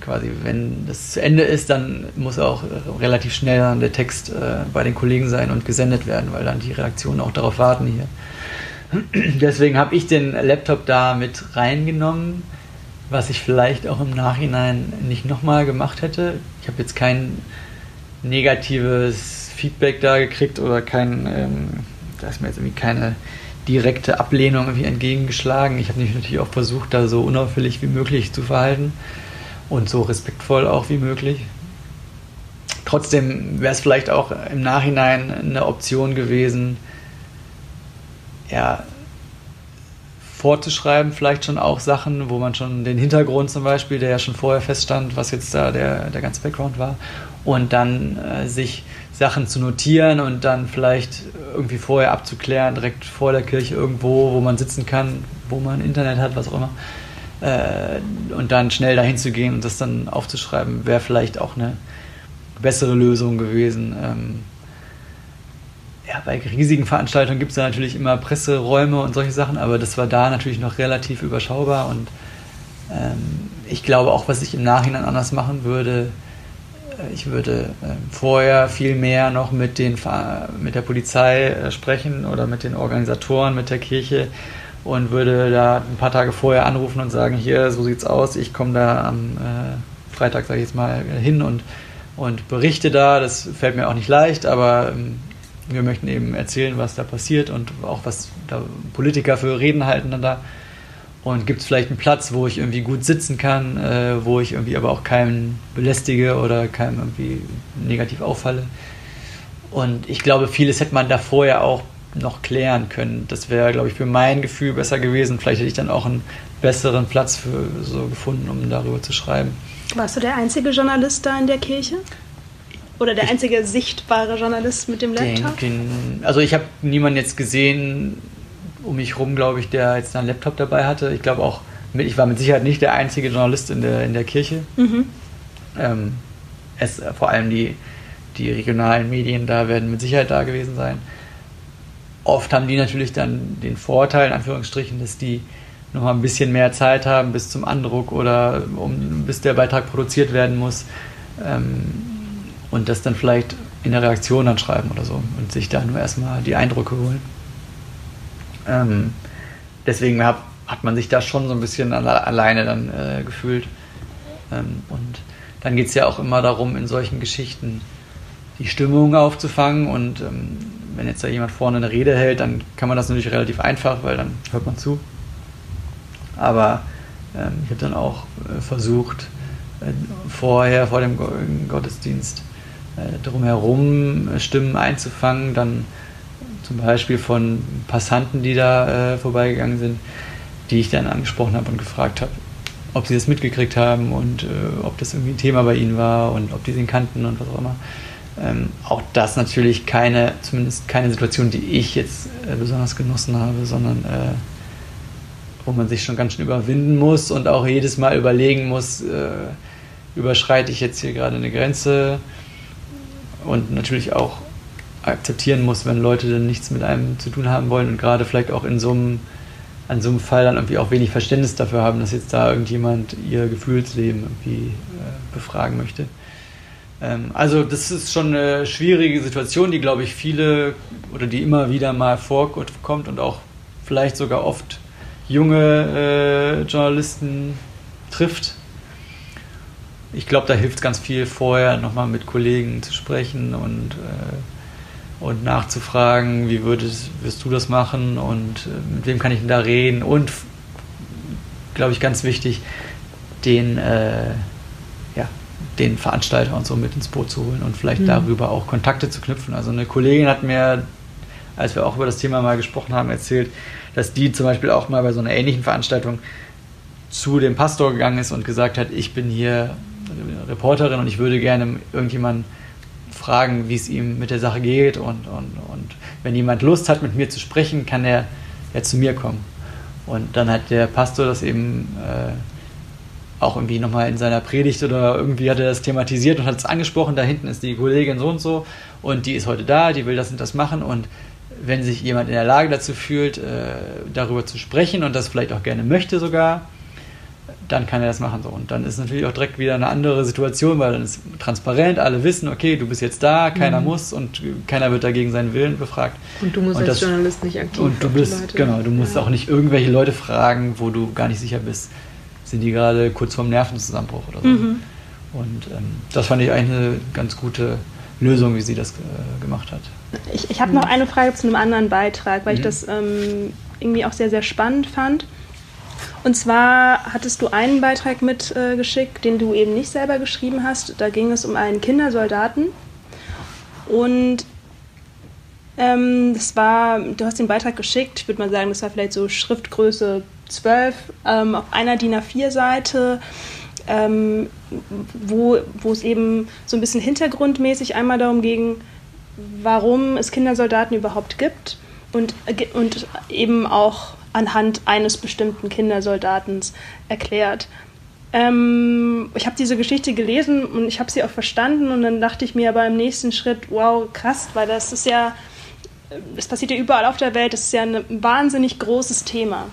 quasi, wenn das zu Ende ist, dann muss auch relativ schnell dann der Text äh, bei den Kollegen sein und gesendet werden, weil dann die Redaktionen auch darauf warten hier. Deswegen habe ich den Laptop da mit reingenommen was ich vielleicht auch im Nachhinein nicht nochmal gemacht hätte. Ich habe jetzt kein negatives Feedback da gekriegt oder kein, ähm, da ist mir jetzt irgendwie keine direkte Ablehnung irgendwie entgegengeschlagen. Ich habe mich natürlich auch versucht, da so unauffällig wie möglich zu verhalten und so respektvoll auch wie möglich. Trotzdem wäre es vielleicht auch im Nachhinein eine Option gewesen, ja, vorzuschreiben, vielleicht schon auch Sachen, wo man schon den Hintergrund zum Beispiel, der ja schon vorher feststand, was jetzt da der, der ganze Background war, und dann äh, sich Sachen zu notieren und dann vielleicht irgendwie vorher abzuklären, direkt vor der Kirche irgendwo, wo man sitzen kann, wo man Internet hat, was auch immer. Äh, und dann schnell dahin zu gehen und das dann aufzuschreiben, wäre vielleicht auch eine bessere Lösung gewesen. Ähm, ja, bei riesigen Veranstaltungen gibt es da natürlich immer Presseräume und solche Sachen, aber das war da natürlich noch relativ überschaubar und ähm, ich glaube auch, was ich im Nachhinein anders machen würde, äh, ich würde äh, vorher viel mehr noch mit, den, mit der Polizei äh, sprechen oder mit den Organisatoren, mit der Kirche und würde da ein paar Tage vorher anrufen und sagen, hier, so sieht's aus, ich komme da am äh, Freitag, sage ich jetzt mal, hin und, und berichte da. Das fällt mir auch nicht leicht, aber ähm, wir möchten eben erzählen, was da passiert und auch was da Politiker für Reden halten dann da. Und gibt es vielleicht einen Platz, wo ich irgendwie gut sitzen kann, äh, wo ich irgendwie aber auch keinen belästige oder keinem irgendwie negativ auffalle. Und ich glaube, vieles hätte man da vorher auch noch klären können. Das wäre, glaube ich, für mein Gefühl besser gewesen. Vielleicht hätte ich dann auch einen besseren Platz für so gefunden, um darüber zu schreiben. Warst du der einzige Journalist da in der Kirche? Oder der einzige sichtbare Journalist mit dem Laptop? Den, also ich habe niemanden jetzt gesehen um mich rum, glaube ich, der jetzt einen Laptop dabei hatte. Ich glaube auch, ich war mit Sicherheit nicht der einzige Journalist in der, in der Kirche. Mhm. Ähm, es, vor allem die, die regionalen Medien da werden mit Sicherheit da gewesen sein. Oft haben die natürlich dann den Vorteil, in Anführungsstrichen, dass die noch mal ein bisschen mehr Zeit haben bis zum Andruck oder um, bis der Beitrag produziert werden muss. Ähm, und das dann vielleicht in der Reaktion dann schreiben oder so und sich da nur erstmal die Eindrücke holen. Ähm, deswegen hat, hat man sich da schon so ein bisschen alleine dann äh, gefühlt. Ähm, und dann geht es ja auch immer darum, in solchen Geschichten die Stimmung aufzufangen und ähm, wenn jetzt da jemand vorne eine Rede hält, dann kann man das natürlich relativ einfach, weil dann hört man zu. Aber ähm, ich habe dann auch äh, versucht, äh, vorher, vor dem Gottesdienst, äh, drumherum Stimmen einzufangen, dann zum Beispiel von Passanten, die da äh, vorbeigegangen sind, die ich dann angesprochen habe und gefragt habe, ob sie das mitgekriegt haben und äh, ob das irgendwie ein Thema bei ihnen war und ob die ihn kannten und was auch immer. Ähm, auch das natürlich keine, zumindest keine Situation, die ich jetzt äh, besonders genossen habe, sondern äh, wo man sich schon ganz schön überwinden muss und auch jedes Mal überlegen muss, äh, überschreite ich jetzt hier gerade eine Grenze und natürlich auch akzeptieren muss, wenn Leute dann nichts mit einem zu tun haben wollen und gerade vielleicht auch in so einem, an so einem Fall dann irgendwie auch wenig Verständnis dafür haben, dass jetzt da irgendjemand ihr Gefühlsleben irgendwie äh, befragen möchte. Ähm, also das ist schon eine schwierige Situation, die glaube ich viele oder die immer wieder mal vorkommt und auch vielleicht sogar oft junge äh, Journalisten trifft. Ich glaube, da hilft ganz viel vorher nochmal mit Kollegen zu sprechen und, äh, und nachzufragen, wie würdest, wirst du das machen und äh, mit wem kann ich denn da reden und, glaube ich, ganz wichtig, den, äh, den Veranstalter und so mit ins Boot zu holen und vielleicht mhm. darüber auch Kontakte zu knüpfen. Also eine Kollegin hat mir, als wir auch über das Thema mal gesprochen haben, erzählt, dass die zum Beispiel auch mal bei so einer ähnlichen Veranstaltung zu dem Pastor gegangen ist und gesagt hat, ich bin hier Reporterin und ich würde gerne irgendjemanden fragen, wie es ihm mit der Sache geht und, und, und wenn jemand Lust hat, mit mir zu sprechen, kann er ja zu mir kommen. Und dann hat der Pastor das eben äh, auch irgendwie nochmal in seiner Predigt oder irgendwie hat er das thematisiert und hat es angesprochen, da hinten ist die Kollegin so und so und die ist heute da, die will das und das machen und wenn sich jemand in der Lage dazu fühlt, äh, darüber zu sprechen und das vielleicht auch gerne möchte sogar, dann kann er das machen. So. Und dann ist natürlich auch direkt wieder eine andere Situation, weil dann ist transparent, alle wissen, okay, du bist jetzt da, keiner mhm. muss und keiner wird dagegen seinen Willen befragt. Und du musst und als das, Journalist nicht aktiv Und du bist, genau, du musst ja. auch nicht irgendwelche Leute fragen, wo du gar nicht sicher bist, sind die gerade kurz vorm Nervenzusammenbruch oder so. Mhm. Und ähm, das fand ich eigentlich eine ganz gute Lösung, wie sie das äh, gemacht hat. Ich, ich habe noch eine Frage zu einem anderen Beitrag, weil mhm. ich das ähm, irgendwie auch sehr, sehr spannend fand. Und zwar hattest du einen Beitrag mitgeschickt, äh, den du eben nicht selber geschrieben hast. Da ging es um einen Kindersoldaten. Und ähm, das war, du hast den Beitrag geschickt, ich würde mal sagen, das war vielleicht so Schriftgröße 12 ähm, auf einer DIN A4-Seite ähm, wo, wo es eben so ein bisschen hintergrundmäßig einmal darum ging, warum es Kindersoldaten überhaupt gibt und, und eben auch anhand eines bestimmten Kindersoldatens erklärt. Ähm, ich habe diese Geschichte gelesen und ich habe sie auch verstanden und dann dachte ich mir aber im nächsten Schritt, wow, krass, weil das ist ja, das passiert ja überall auf der Welt, das ist ja ein wahnsinnig großes Thema.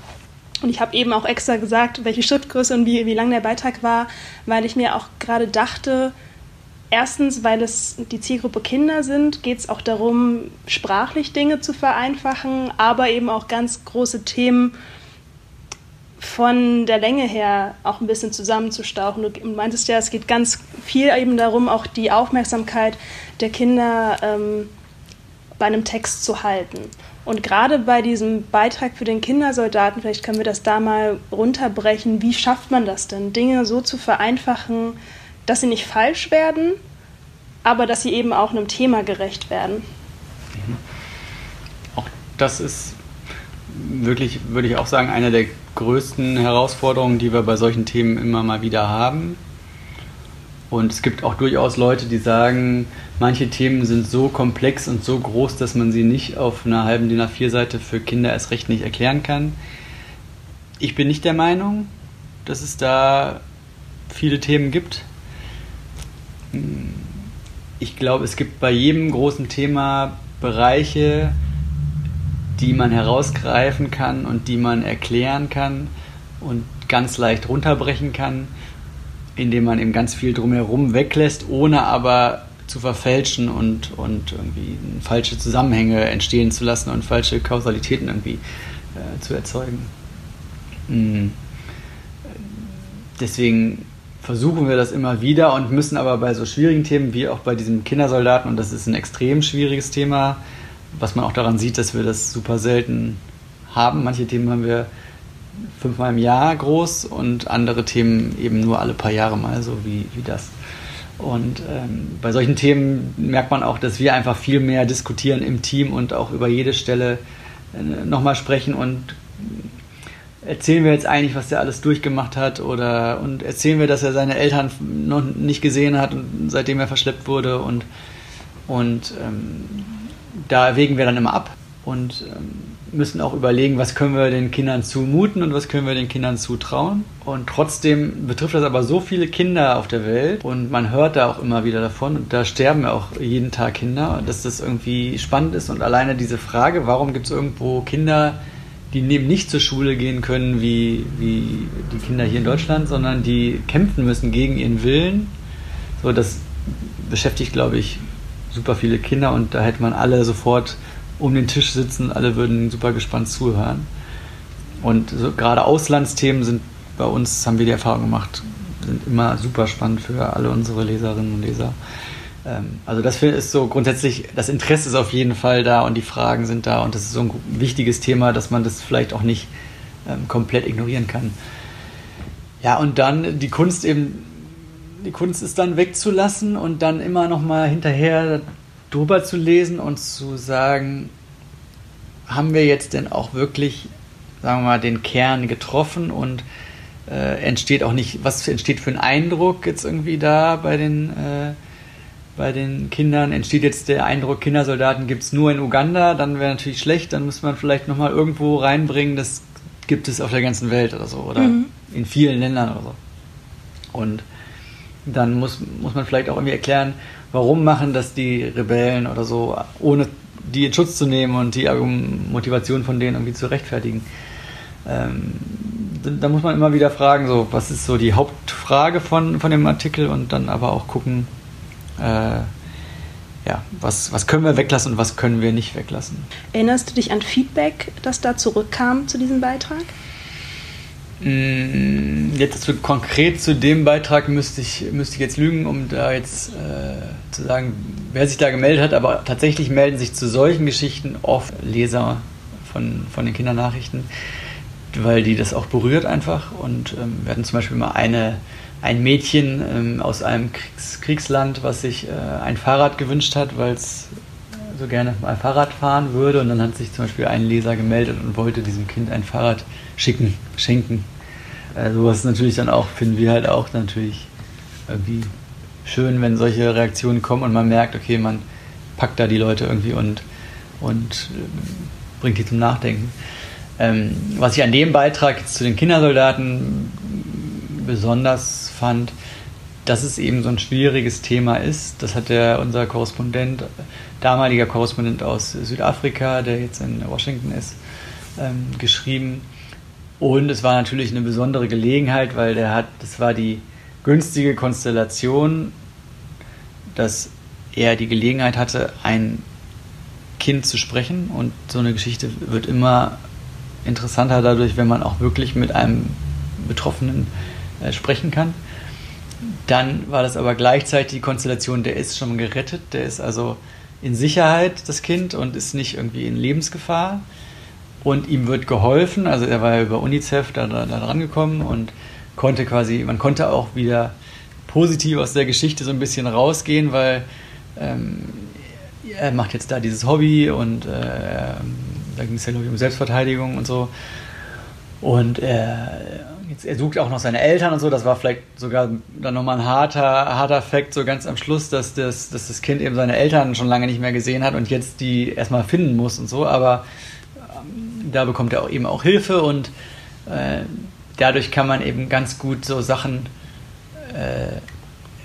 Und ich habe eben auch extra gesagt, welche Schrittgröße und wie, wie lang der Beitrag war, weil ich mir auch gerade dachte, erstens, weil es die Zielgruppe Kinder sind, geht es auch darum, sprachlich Dinge zu vereinfachen, aber eben auch ganz große Themen von der Länge her auch ein bisschen zusammenzustauchen. Du meintest ja, es geht ganz viel eben darum, auch die Aufmerksamkeit der Kinder ähm, bei einem Text zu halten. Und gerade bei diesem Beitrag für den Kindersoldaten, vielleicht können wir das da mal runterbrechen, wie schafft man das denn, Dinge so zu vereinfachen, dass sie nicht falsch werden, aber dass sie eben auch einem Thema gerecht werden? Mhm. Auch das ist wirklich, würde ich auch sagen, eine der größten Herausforderungen, die wir bei solchen Themen immer mal wieder haben. Und es gibt auch durchaus Leute, die sagen, manche Themen sind so komplex und so groß, dass man sie nicht auf einer halben DIN A4-Seite für Kinder erst recht nicht erklären kann. Ich bin nicht der Meinung, dass es da viele Themen gibt. Ich glaube, es gibt bei jedem großen Thema Bereiche, die man herausgreifen kann und die man erklären kann und ganz leicht runterbrechen kann indem man eben ganz viel drumherum weglässt, ohne aber zu verfälschen und, und irgendwie falsche Zusammenhänge entstehen zu lassen und falsche Kausalitäten irgendwie äh, zu erzeugen. Mhm. Deswegen versuchen wir das immer wieder und müssen aber bei so schwierigen Themen wie auch bei diesem Kindersoldaten, und das ist ein extrem schwieriges Thema, was man auch daran sieht, dass wir das super selten haben. Manche Themen haben wir fünfmal im Jahr groß und andere Themen eben nur alle paar Jahre mal, so wie, wie das. Und ähm, bei solchen Themen merkt man auch, dass wir einfach viel mehr diskutieren im Team und auch über jede Stelle äh, nochmal sprechen und erzählen wir jetzt eigentlich, was der alles durchgemacht hat oder und erzählen wir, dass er seine Eltern noch nicht gesehen hat und seitdem er verschleppt wurde und, und ähm, da wägen wir dann immer ab. Und ähm, müssen auch überlegen, was können wir den Kindern zumuten und was können wir den Kindern zutrauen. Und trotzdem betrifft das aber so viele Kinder auf der Welt und man hört da auch immer wieder davon und da sterben ja auch jeden Tag Kinder, dass das irgendwie spannend ist und alleine diese Frage, warum gibt es irgendwo Kinder, die neben nicht zur Schule gehen können wie, wie die Kinder hier in Deutschland, sondern die kämpfen müssen gegen ihren Willen. So, das beschäftigt, glaube ich, super viele Kinder und da hätte man alle sofort um den Tisch sitzen, alle würden super gespannt zuhören. Und so, gerade Auslandsthemen sind bei uns, haben wir die Erfahrung gemacht, sind immer super spannend für alle unsere Leserinnen und Leser. Ähm, also das ist so grundsätzlich, das Interesse ist auf jeden Fall da und die Fragen sind da und das ist so ein wichtiges Thema, dass man das vielleicht auch nicht ähm, komplett ignorieren kann. Ja, und dann die Kunst eben, die Kunst ist dann wegzulassen und dann immer noch mal hinterher drüber zu lesen und zu sagen, haben wir jetzt denn auch wirklich, sagen wir mal, den Kern getroffen und äh, entsteht auch nicht, was entsteht für ein Eindruck jetzt irgendwie da bei den, äh, bei den Kindern? Entsteht jetzt der Eindruck, Kindersoldaten gibt es nur in Uganda, dann wäre natürlich schlecht, dann muss man vielleicht nochmal irgendwo reinbringen, das gibt es auf der ganzen Welt oder so, oder mhm. in vielen Ländern oder so. Und dann muss, muss man vielleicht auch irgendwie erklären, warum machen das die Rebellen oder so, ohne die in Schutz zu nehmen und die Motivation von denen irgendwie zu rechtfertigen. Ähm, da muss man immer wieder fragen, so, was ist so die Hauptfrage von, von dem Artikel und dann aber auch gucken, äh, ja, was, was können wir weglassen und was können wir nicht weglassen. Erinnerst du dich an Feedback, das da zurückkam zu diesem Beitrag? Mm, jetzt zu, konkret zu dem Beitrag müsste ich, müsste ich jetzt lügen, um da jetzt äh, zu sagen, wer sich da gemeldet hat, aber tatsächlich melden sich zu solchen Geschichten oft Leser von, von den Kindernachrichten, weil die das auch berührt einfach. Und ähm, wir hatten zum Beispiel mal eine, ein Mädchen ähm, aus einem Kriegs, Kriegsland, was sich äh, ein Fahrrad gewünscht hat, weil es so gerne mal Fahrrad fahren würde. Und dann hat sich zum Beispiel ein Leser gemeldet und wollte diesem Kind ein Fahrrad schicken, schenken. Äh, sowas natürlich dann auch, finden wir halt auch natürlich irgendwie schön, wenn solche Reaktionen kommen und man merkt, okay, man packt da die Leute irgendwie und, und äh, bringt die zum Nachdenken. Ähm, was ich an dem Beitrag zu den Kindersoldaten besonders fand, dass es eben so ein schwieriges Thema ist. Das hat der unser Korrespondent, damaliger Korrespondent aus Südafrika, der jetzt in Washington ist, ähm, geschrieben. Und es war natürlich eine besondere Gelegenheit, weil der hat, das war die günstige Konstellation, dass er die Gelegenheit hatte, ein Kind zu sprechen. Und so eine Geschichte wird immer interessanter dadurch, wenn man auch wirklich mit einem Betroffenen äh, sprechen kann. Dann war das aber gleichzeitig die Konstellation, der ist schon gerettet, der ist also in Sicherheit, das Kind, und ist nicht irgendwie in Lebensgefahr und ihm wird geholfen. Also er war ja über UNICEF da, da, da dran gekommen und konnte quasi, man konnte auch wieder positiv aus der Geschichte so ein bisschen rausgehen, weil ähm, er macht jetzt da dieses Hobby und äh, da ging es ja um Selbstverteidigung und so. Und er, jetzt, er sucht auch noch seine Eltern und so. Das war vielleicht sogar dann nochmal ein harter, harter Fakt, so ganz am Schluss, dass das, dass das Kind eben seine Eltern schon lange nicht mehr gesehen hat und jetzt die erstmal finden muss und so. Aber da bekommt er auch eben auch Hilfe und äh, dadurch kann man eben ganz gut so Sachen äh,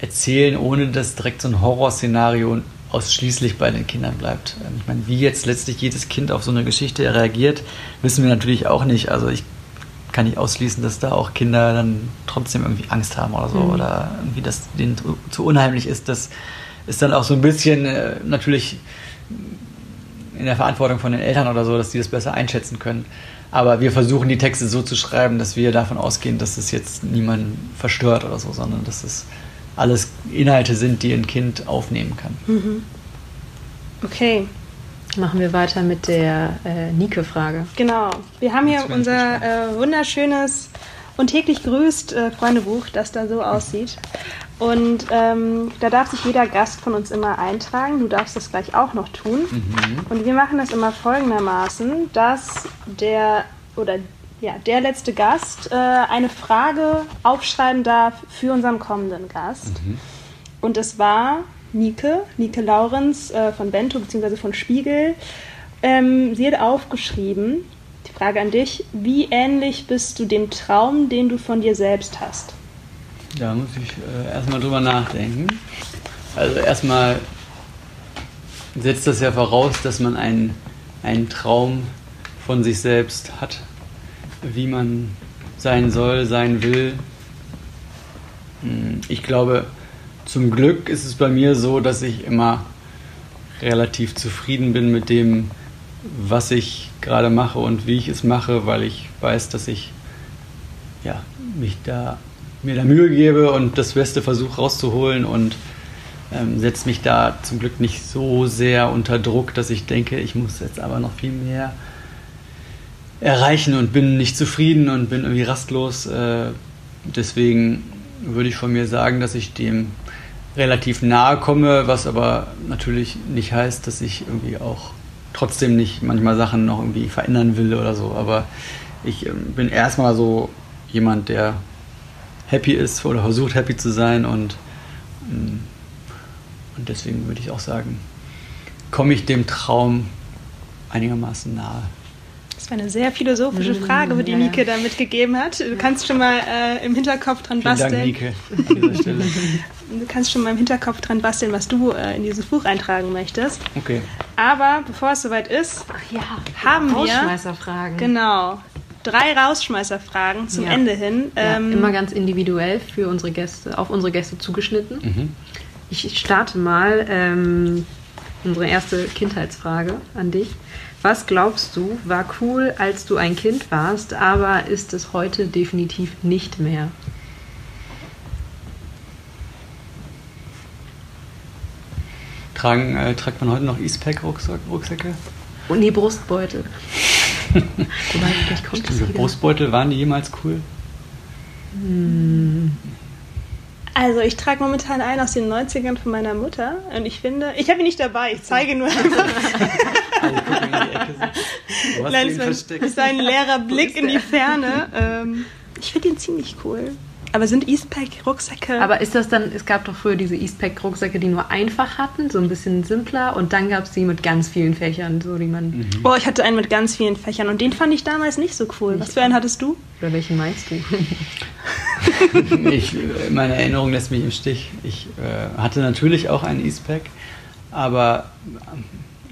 erzählen, ohne dass direkt so ein Horrorszenario ausschließlich bei den Kindern bleibt. Ähm, ich meine, wie jetzt letztlich jedes Kind auf so eine Geschichte reagiert, wissen wir natürlich auch nicht. Also ich kann nicht ausschließen, dass da auch Kinder dann trotzdem irgendwie Angst haben oder so mhm. oder irgendwie das denen zu unheimlich ist. Das ist dann auch so ein bisschen äh, natürlich in der Verantwortung von den Eltern oder so, dass die das besser einschätzen können. Aber wir versuchen die Texte so zu schreiben, dass wir davon ausgehen, dass es jetzt niemanden verstört oder so, sondern dass es alles Inhalte sind, die ein Kind aufnehmen kann. Mhm. Okay. Machen wir weiter mit der äh, Nike-Frage. Genau. Wir haben hier unser äh, wunderschönes und täglich grüßt äh, Freundebuch, das da so aussieht. Und ähm, da darf sich jeder Gast von uns immer eintragen. Du darfst das gleich auch noch tun. Mhm. Und wir machen das immer folgendermaßen, dass der oder ja, der letzte Gast äh, eine Frage aufschreiben darf für unseren kommenden Gast. Mhm. Und es war Nike, Nike Laurenz äh, von Bento bzw. von Spiegel. Ähm, sie hat aufgeschrieben, die Frage an dich, wie ähnlich bist du dem Traum, den du von dir selbst hast? Da muss ich äh, erstmal drüber nachdenken. Also erstmal setzt das ja voraus, dass man einen, einen Traum von sich selbst hat, wie man sein soll, sein will. Hm, ich glaube, zum Glück ist es bei mir so, dass ich immer relativ zufrieden bin mit dem, was ich gerade mache und wie ich es mache, weil ich weiß, dass ich ja, mich da mir da Mühe gebe und das Beste versuche rauszuholen und ähm, setze mich da zum Glück nicht so sehr unter Druck, dass ich denke, ich muss jetzt aber noch viel mehr erreichen und bin nicht zufrieden und bin irgendwie rastlos. Äh, deswegen würde ich von mir sagen, dass ich dem relativ nahe komme, was aber natürlich nicht heißt, dass ich irgendwie auch trotzdem nicht manchmal Sachen noch irgendwie verändern will oder so. Aber ich ähm, bin erstmal so jemand, der happy ist oder versucht happy zu sein und, mm, und deswegen würde ich auch sagen, komme ich dem Traum einigermaßen nahe. Das war eine sehr philosophische mm, Frage, die ja. Nike da mitgegeben hat. Du kannst schon mal äh, im Hinterkopf dran Vielen basteln. Dank, Nike, an dieser Stelle. Du kannst schon mal im Hinterkopf dran basteln, was du äh, in dieses Buch eintragen möchtest. Okay. Aber bevor es soweit ist, ja, haben wir Rausschmeißerfragen. Genau drei Rausschmeißerfragen zum ja. Ende hin. Ja, ähm, immer ganz individuell für unsere Gäste, auf unsere Gäste zugeschnitten. Mhm. Ich starte mal ähm, unsere erste Kindheitsfrage an dich. Was glaubst du, war cool, als du ein Kind warst, aber ist es heute definitiv nicht mehr? Tragen, äh, trägt man heute noch Eastpack-Rucksäcke? Und die Brustbeutel. Stimmt, Brustbeutel, waren die jemals cool? Hm. Also ich trage momentan einen aus den 90ern von meiner Mutter und ich finde, ich habe ihn nicht dabei, ich zeige nur einfach. Nein, es war ein leerer Blick in die Ferne. Ähm, ich finde ihn ziemlich cool. Aber sind Eastpack-Rucksäcke. Aber ist das dann, es gab doch früher diese Eastpack-Rucksäcke, die nur einfach hatten, so ein bisschen simpler, und dann gab es die mit ganz vielen Fächern, so die man. Mhm. Oh, ich hatte einen mit ganz vielen Fächern und den fand ich damals nicht so cool. Was für einen hattest du? Oder welchen meinst du? ich, meine Erinnerung lässt mich im Stich. Ich äh, hatte natürlich auch einen Eastpack, aber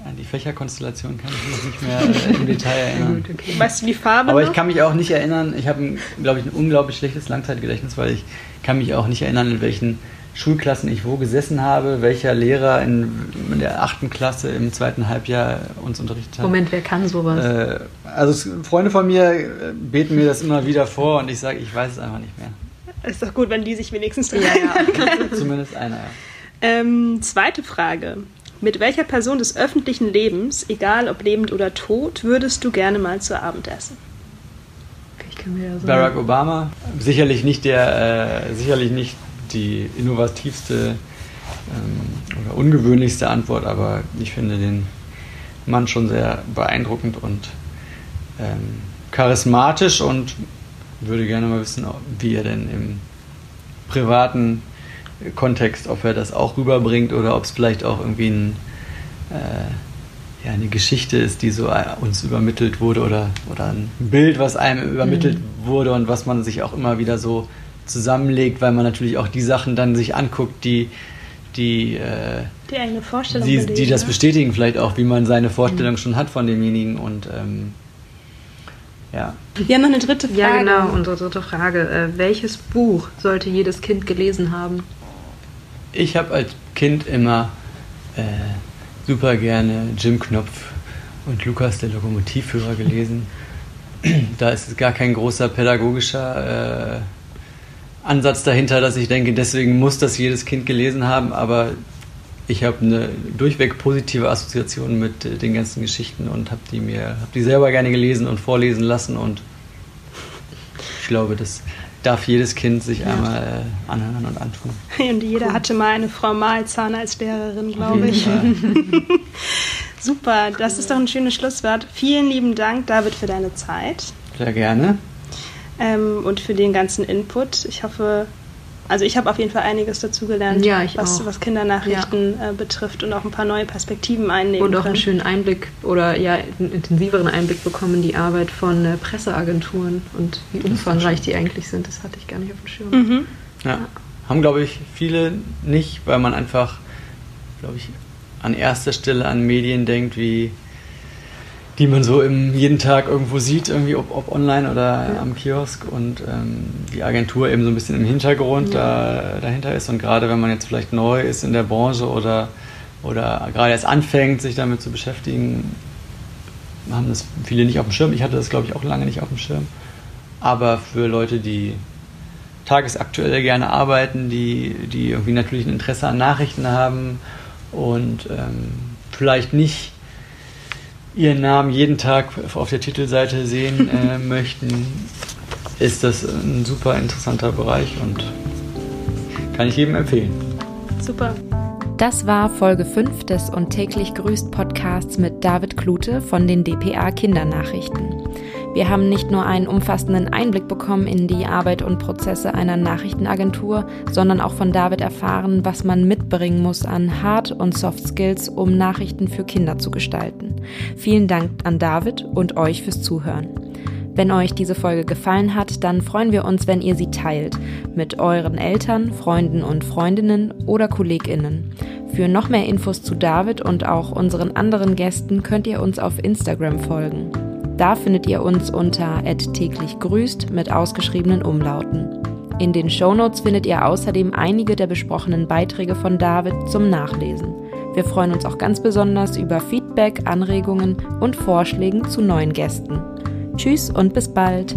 an die Fächerkonstellation kann ich mich nicht mehr im Detail erinnern. Gut, okay. Weißt du die Farbe? Aber noch? ich kann mich auch nicht erinnern, ich habe, glaube ich, ein unglaublich schlechtes Langzeitgedächtnis, weil ich kann mich auch nicht erinnern, in welchen Schulklassen ich wo gesessen habe, welcher Lehrer in, in der achten Klasse im zweiten Halbjahr uns unterrichtet hat. Moment, wer kann sowas? Äh, also Freunde von mir äh, beten mir das immer wieder vor und ich sage, ich weiß es einfach nicht mehr. Ist doch gut, wenn die sich wenigstens daran ja, ja. Zumindest einer, ja. Ähm, zweite Frage. Mit welcher Person des öffentlichen Lebens, egal ob lebend oder tot, würdest du gerne mal zu Abend essen? Ja Barack Obama, sicherlich nicht der, äh, sicherlich nicht die innovativste ähm, oder ungewöhnlichste Antwort, aber ich finde den Mann schon sehr beeindruckend und ähm, charismatisch und würde gerne mal wissen, wie er denn im privaten Kontext, ob er das auch rüberbringt oder ob es vielleicht auch irgendwie ein, äh, ja, eine Geschichte ist, die so äh, uns übermittelt wurde oder, oder ein Bild, was einem übermittelt mhm. wurde und was man sich auch immer wieder so zusammenlegt, weil man natürlich auch die Sachen dann sich anguckt, die die, äh, die eigene Vorstellung die, die das ne? bestätigen vielleicht auch, wie man seine Vorstellung mhm. schon hat von demjenigen und ähm, ja. Wir haben noch eine dritte Frage. Ja, genau, unsere dritte Frage. Äh, welches Buch sollte jedes Kind gelesen haben? Ich habe als Kind immer äh, super gerne Jim Knopf und Lukas der Lokomotivführer gelesen. da ist gar kein großer pädagogischer äh, Ansatz dahinter, dass ich denke, deswegen muss das jedes Kind gelesen haben, aber ich habe eine durchweg positive Assoziation mit äh, den ganzen Geschichten und habe die mir, habe die selber gerne gelesen und vorlesen lassen und ich glaube, das darf jedes Kind sich ja. einmal äh, anhören und antun. Und jeder cool. hatte mal eine Frau Malzahn als Lehrerin, glaube ich. Super, das ist doch ein schönes Schlusswort. Vielen lieben Dank, David, für deine Zeit. Sehr gerne. Ähm, und für den ganzen Input. Ich hoffe, also ich habe auf jeden Fall einiges dazugelernt, ja, was, was, Kindernachrichten ja. äh, betrifft und auch ein paar neue Perspektiven einnehmen Und auch können. einen schönen Einblick oder ja, einen intensiveren Einblick bekommen in die Arbeit von äh, Presseagenturen und wie umfangreich die eigentlich sind. Das hatte ich gar nicht auf dem Schirm. Mhm. Ja. ja. Haben, glaube ich, viele nicht, weil man einfach, glaube ich, an erster Stelle an Medien denkt, wie die man so im, jeden Tag irgendwo sieht, irgendwie ob, ob online oder ja. am Kiosk und ähm, die Agentur eben so ein bisschen im Hintergrund ja. da, dahinter ist. Und gerade wenn man jetzt vielleicht neu ist in der Branche oder, oder gerade erst anfängt, sich damit zu beschäftigen, haben das viele nicht auf dem Schirm. Ich hatte das, glaube ich, auch lange nicht auf dem Schirm. Aber für Leute, die tagesaktuell gerne arbeiten, die, die irgendwie natürlich ein Interesse an Nachrichten haben und ähm, vielleicht nicht ihren Namen jeden Tag auf der Titelseite sehen äh, möchten, ist das ein super interessanter Bereich und kann ich jedem empfehlen. Super. Das war Folge 5 des Und täglich grüßt Podcasts mit David Klute von den DPA Kindernachrichten. Wir haben nicht nur einen umfassenden Einblick bekommen in die Arbeit und Prozesse einer Nachrichtenagentur, sondern auch von David erfahren, was man mitbringen muss an Hard- und Soft Skills, um Nachrichten für Kinder zu gestalten. Vielen Dank an David und euch fürs Zuhören. Wenn euch diese Folge gefallen hat, dann freuen wir uns, wenn ihr sie teilt mit euren Eltern, Freunden und Freundinnen oder Kolleginnen. Für noch mehr Infos zu David und auch unseren anderen Gästen könnt ihr uns auf Instagram folgen. Da findet ihr uns unter täglich grüßt mit ausgeschriebenen Umlauten. In den Shownotes findet ihr außerdem einige der besprochenen Beiträge von David zum Nachlesen. Wir freuen uns auch ganz besonders über Feedback, Anregungen und Vorschlägen zu neuen Gästen. Tschüss und bis bald!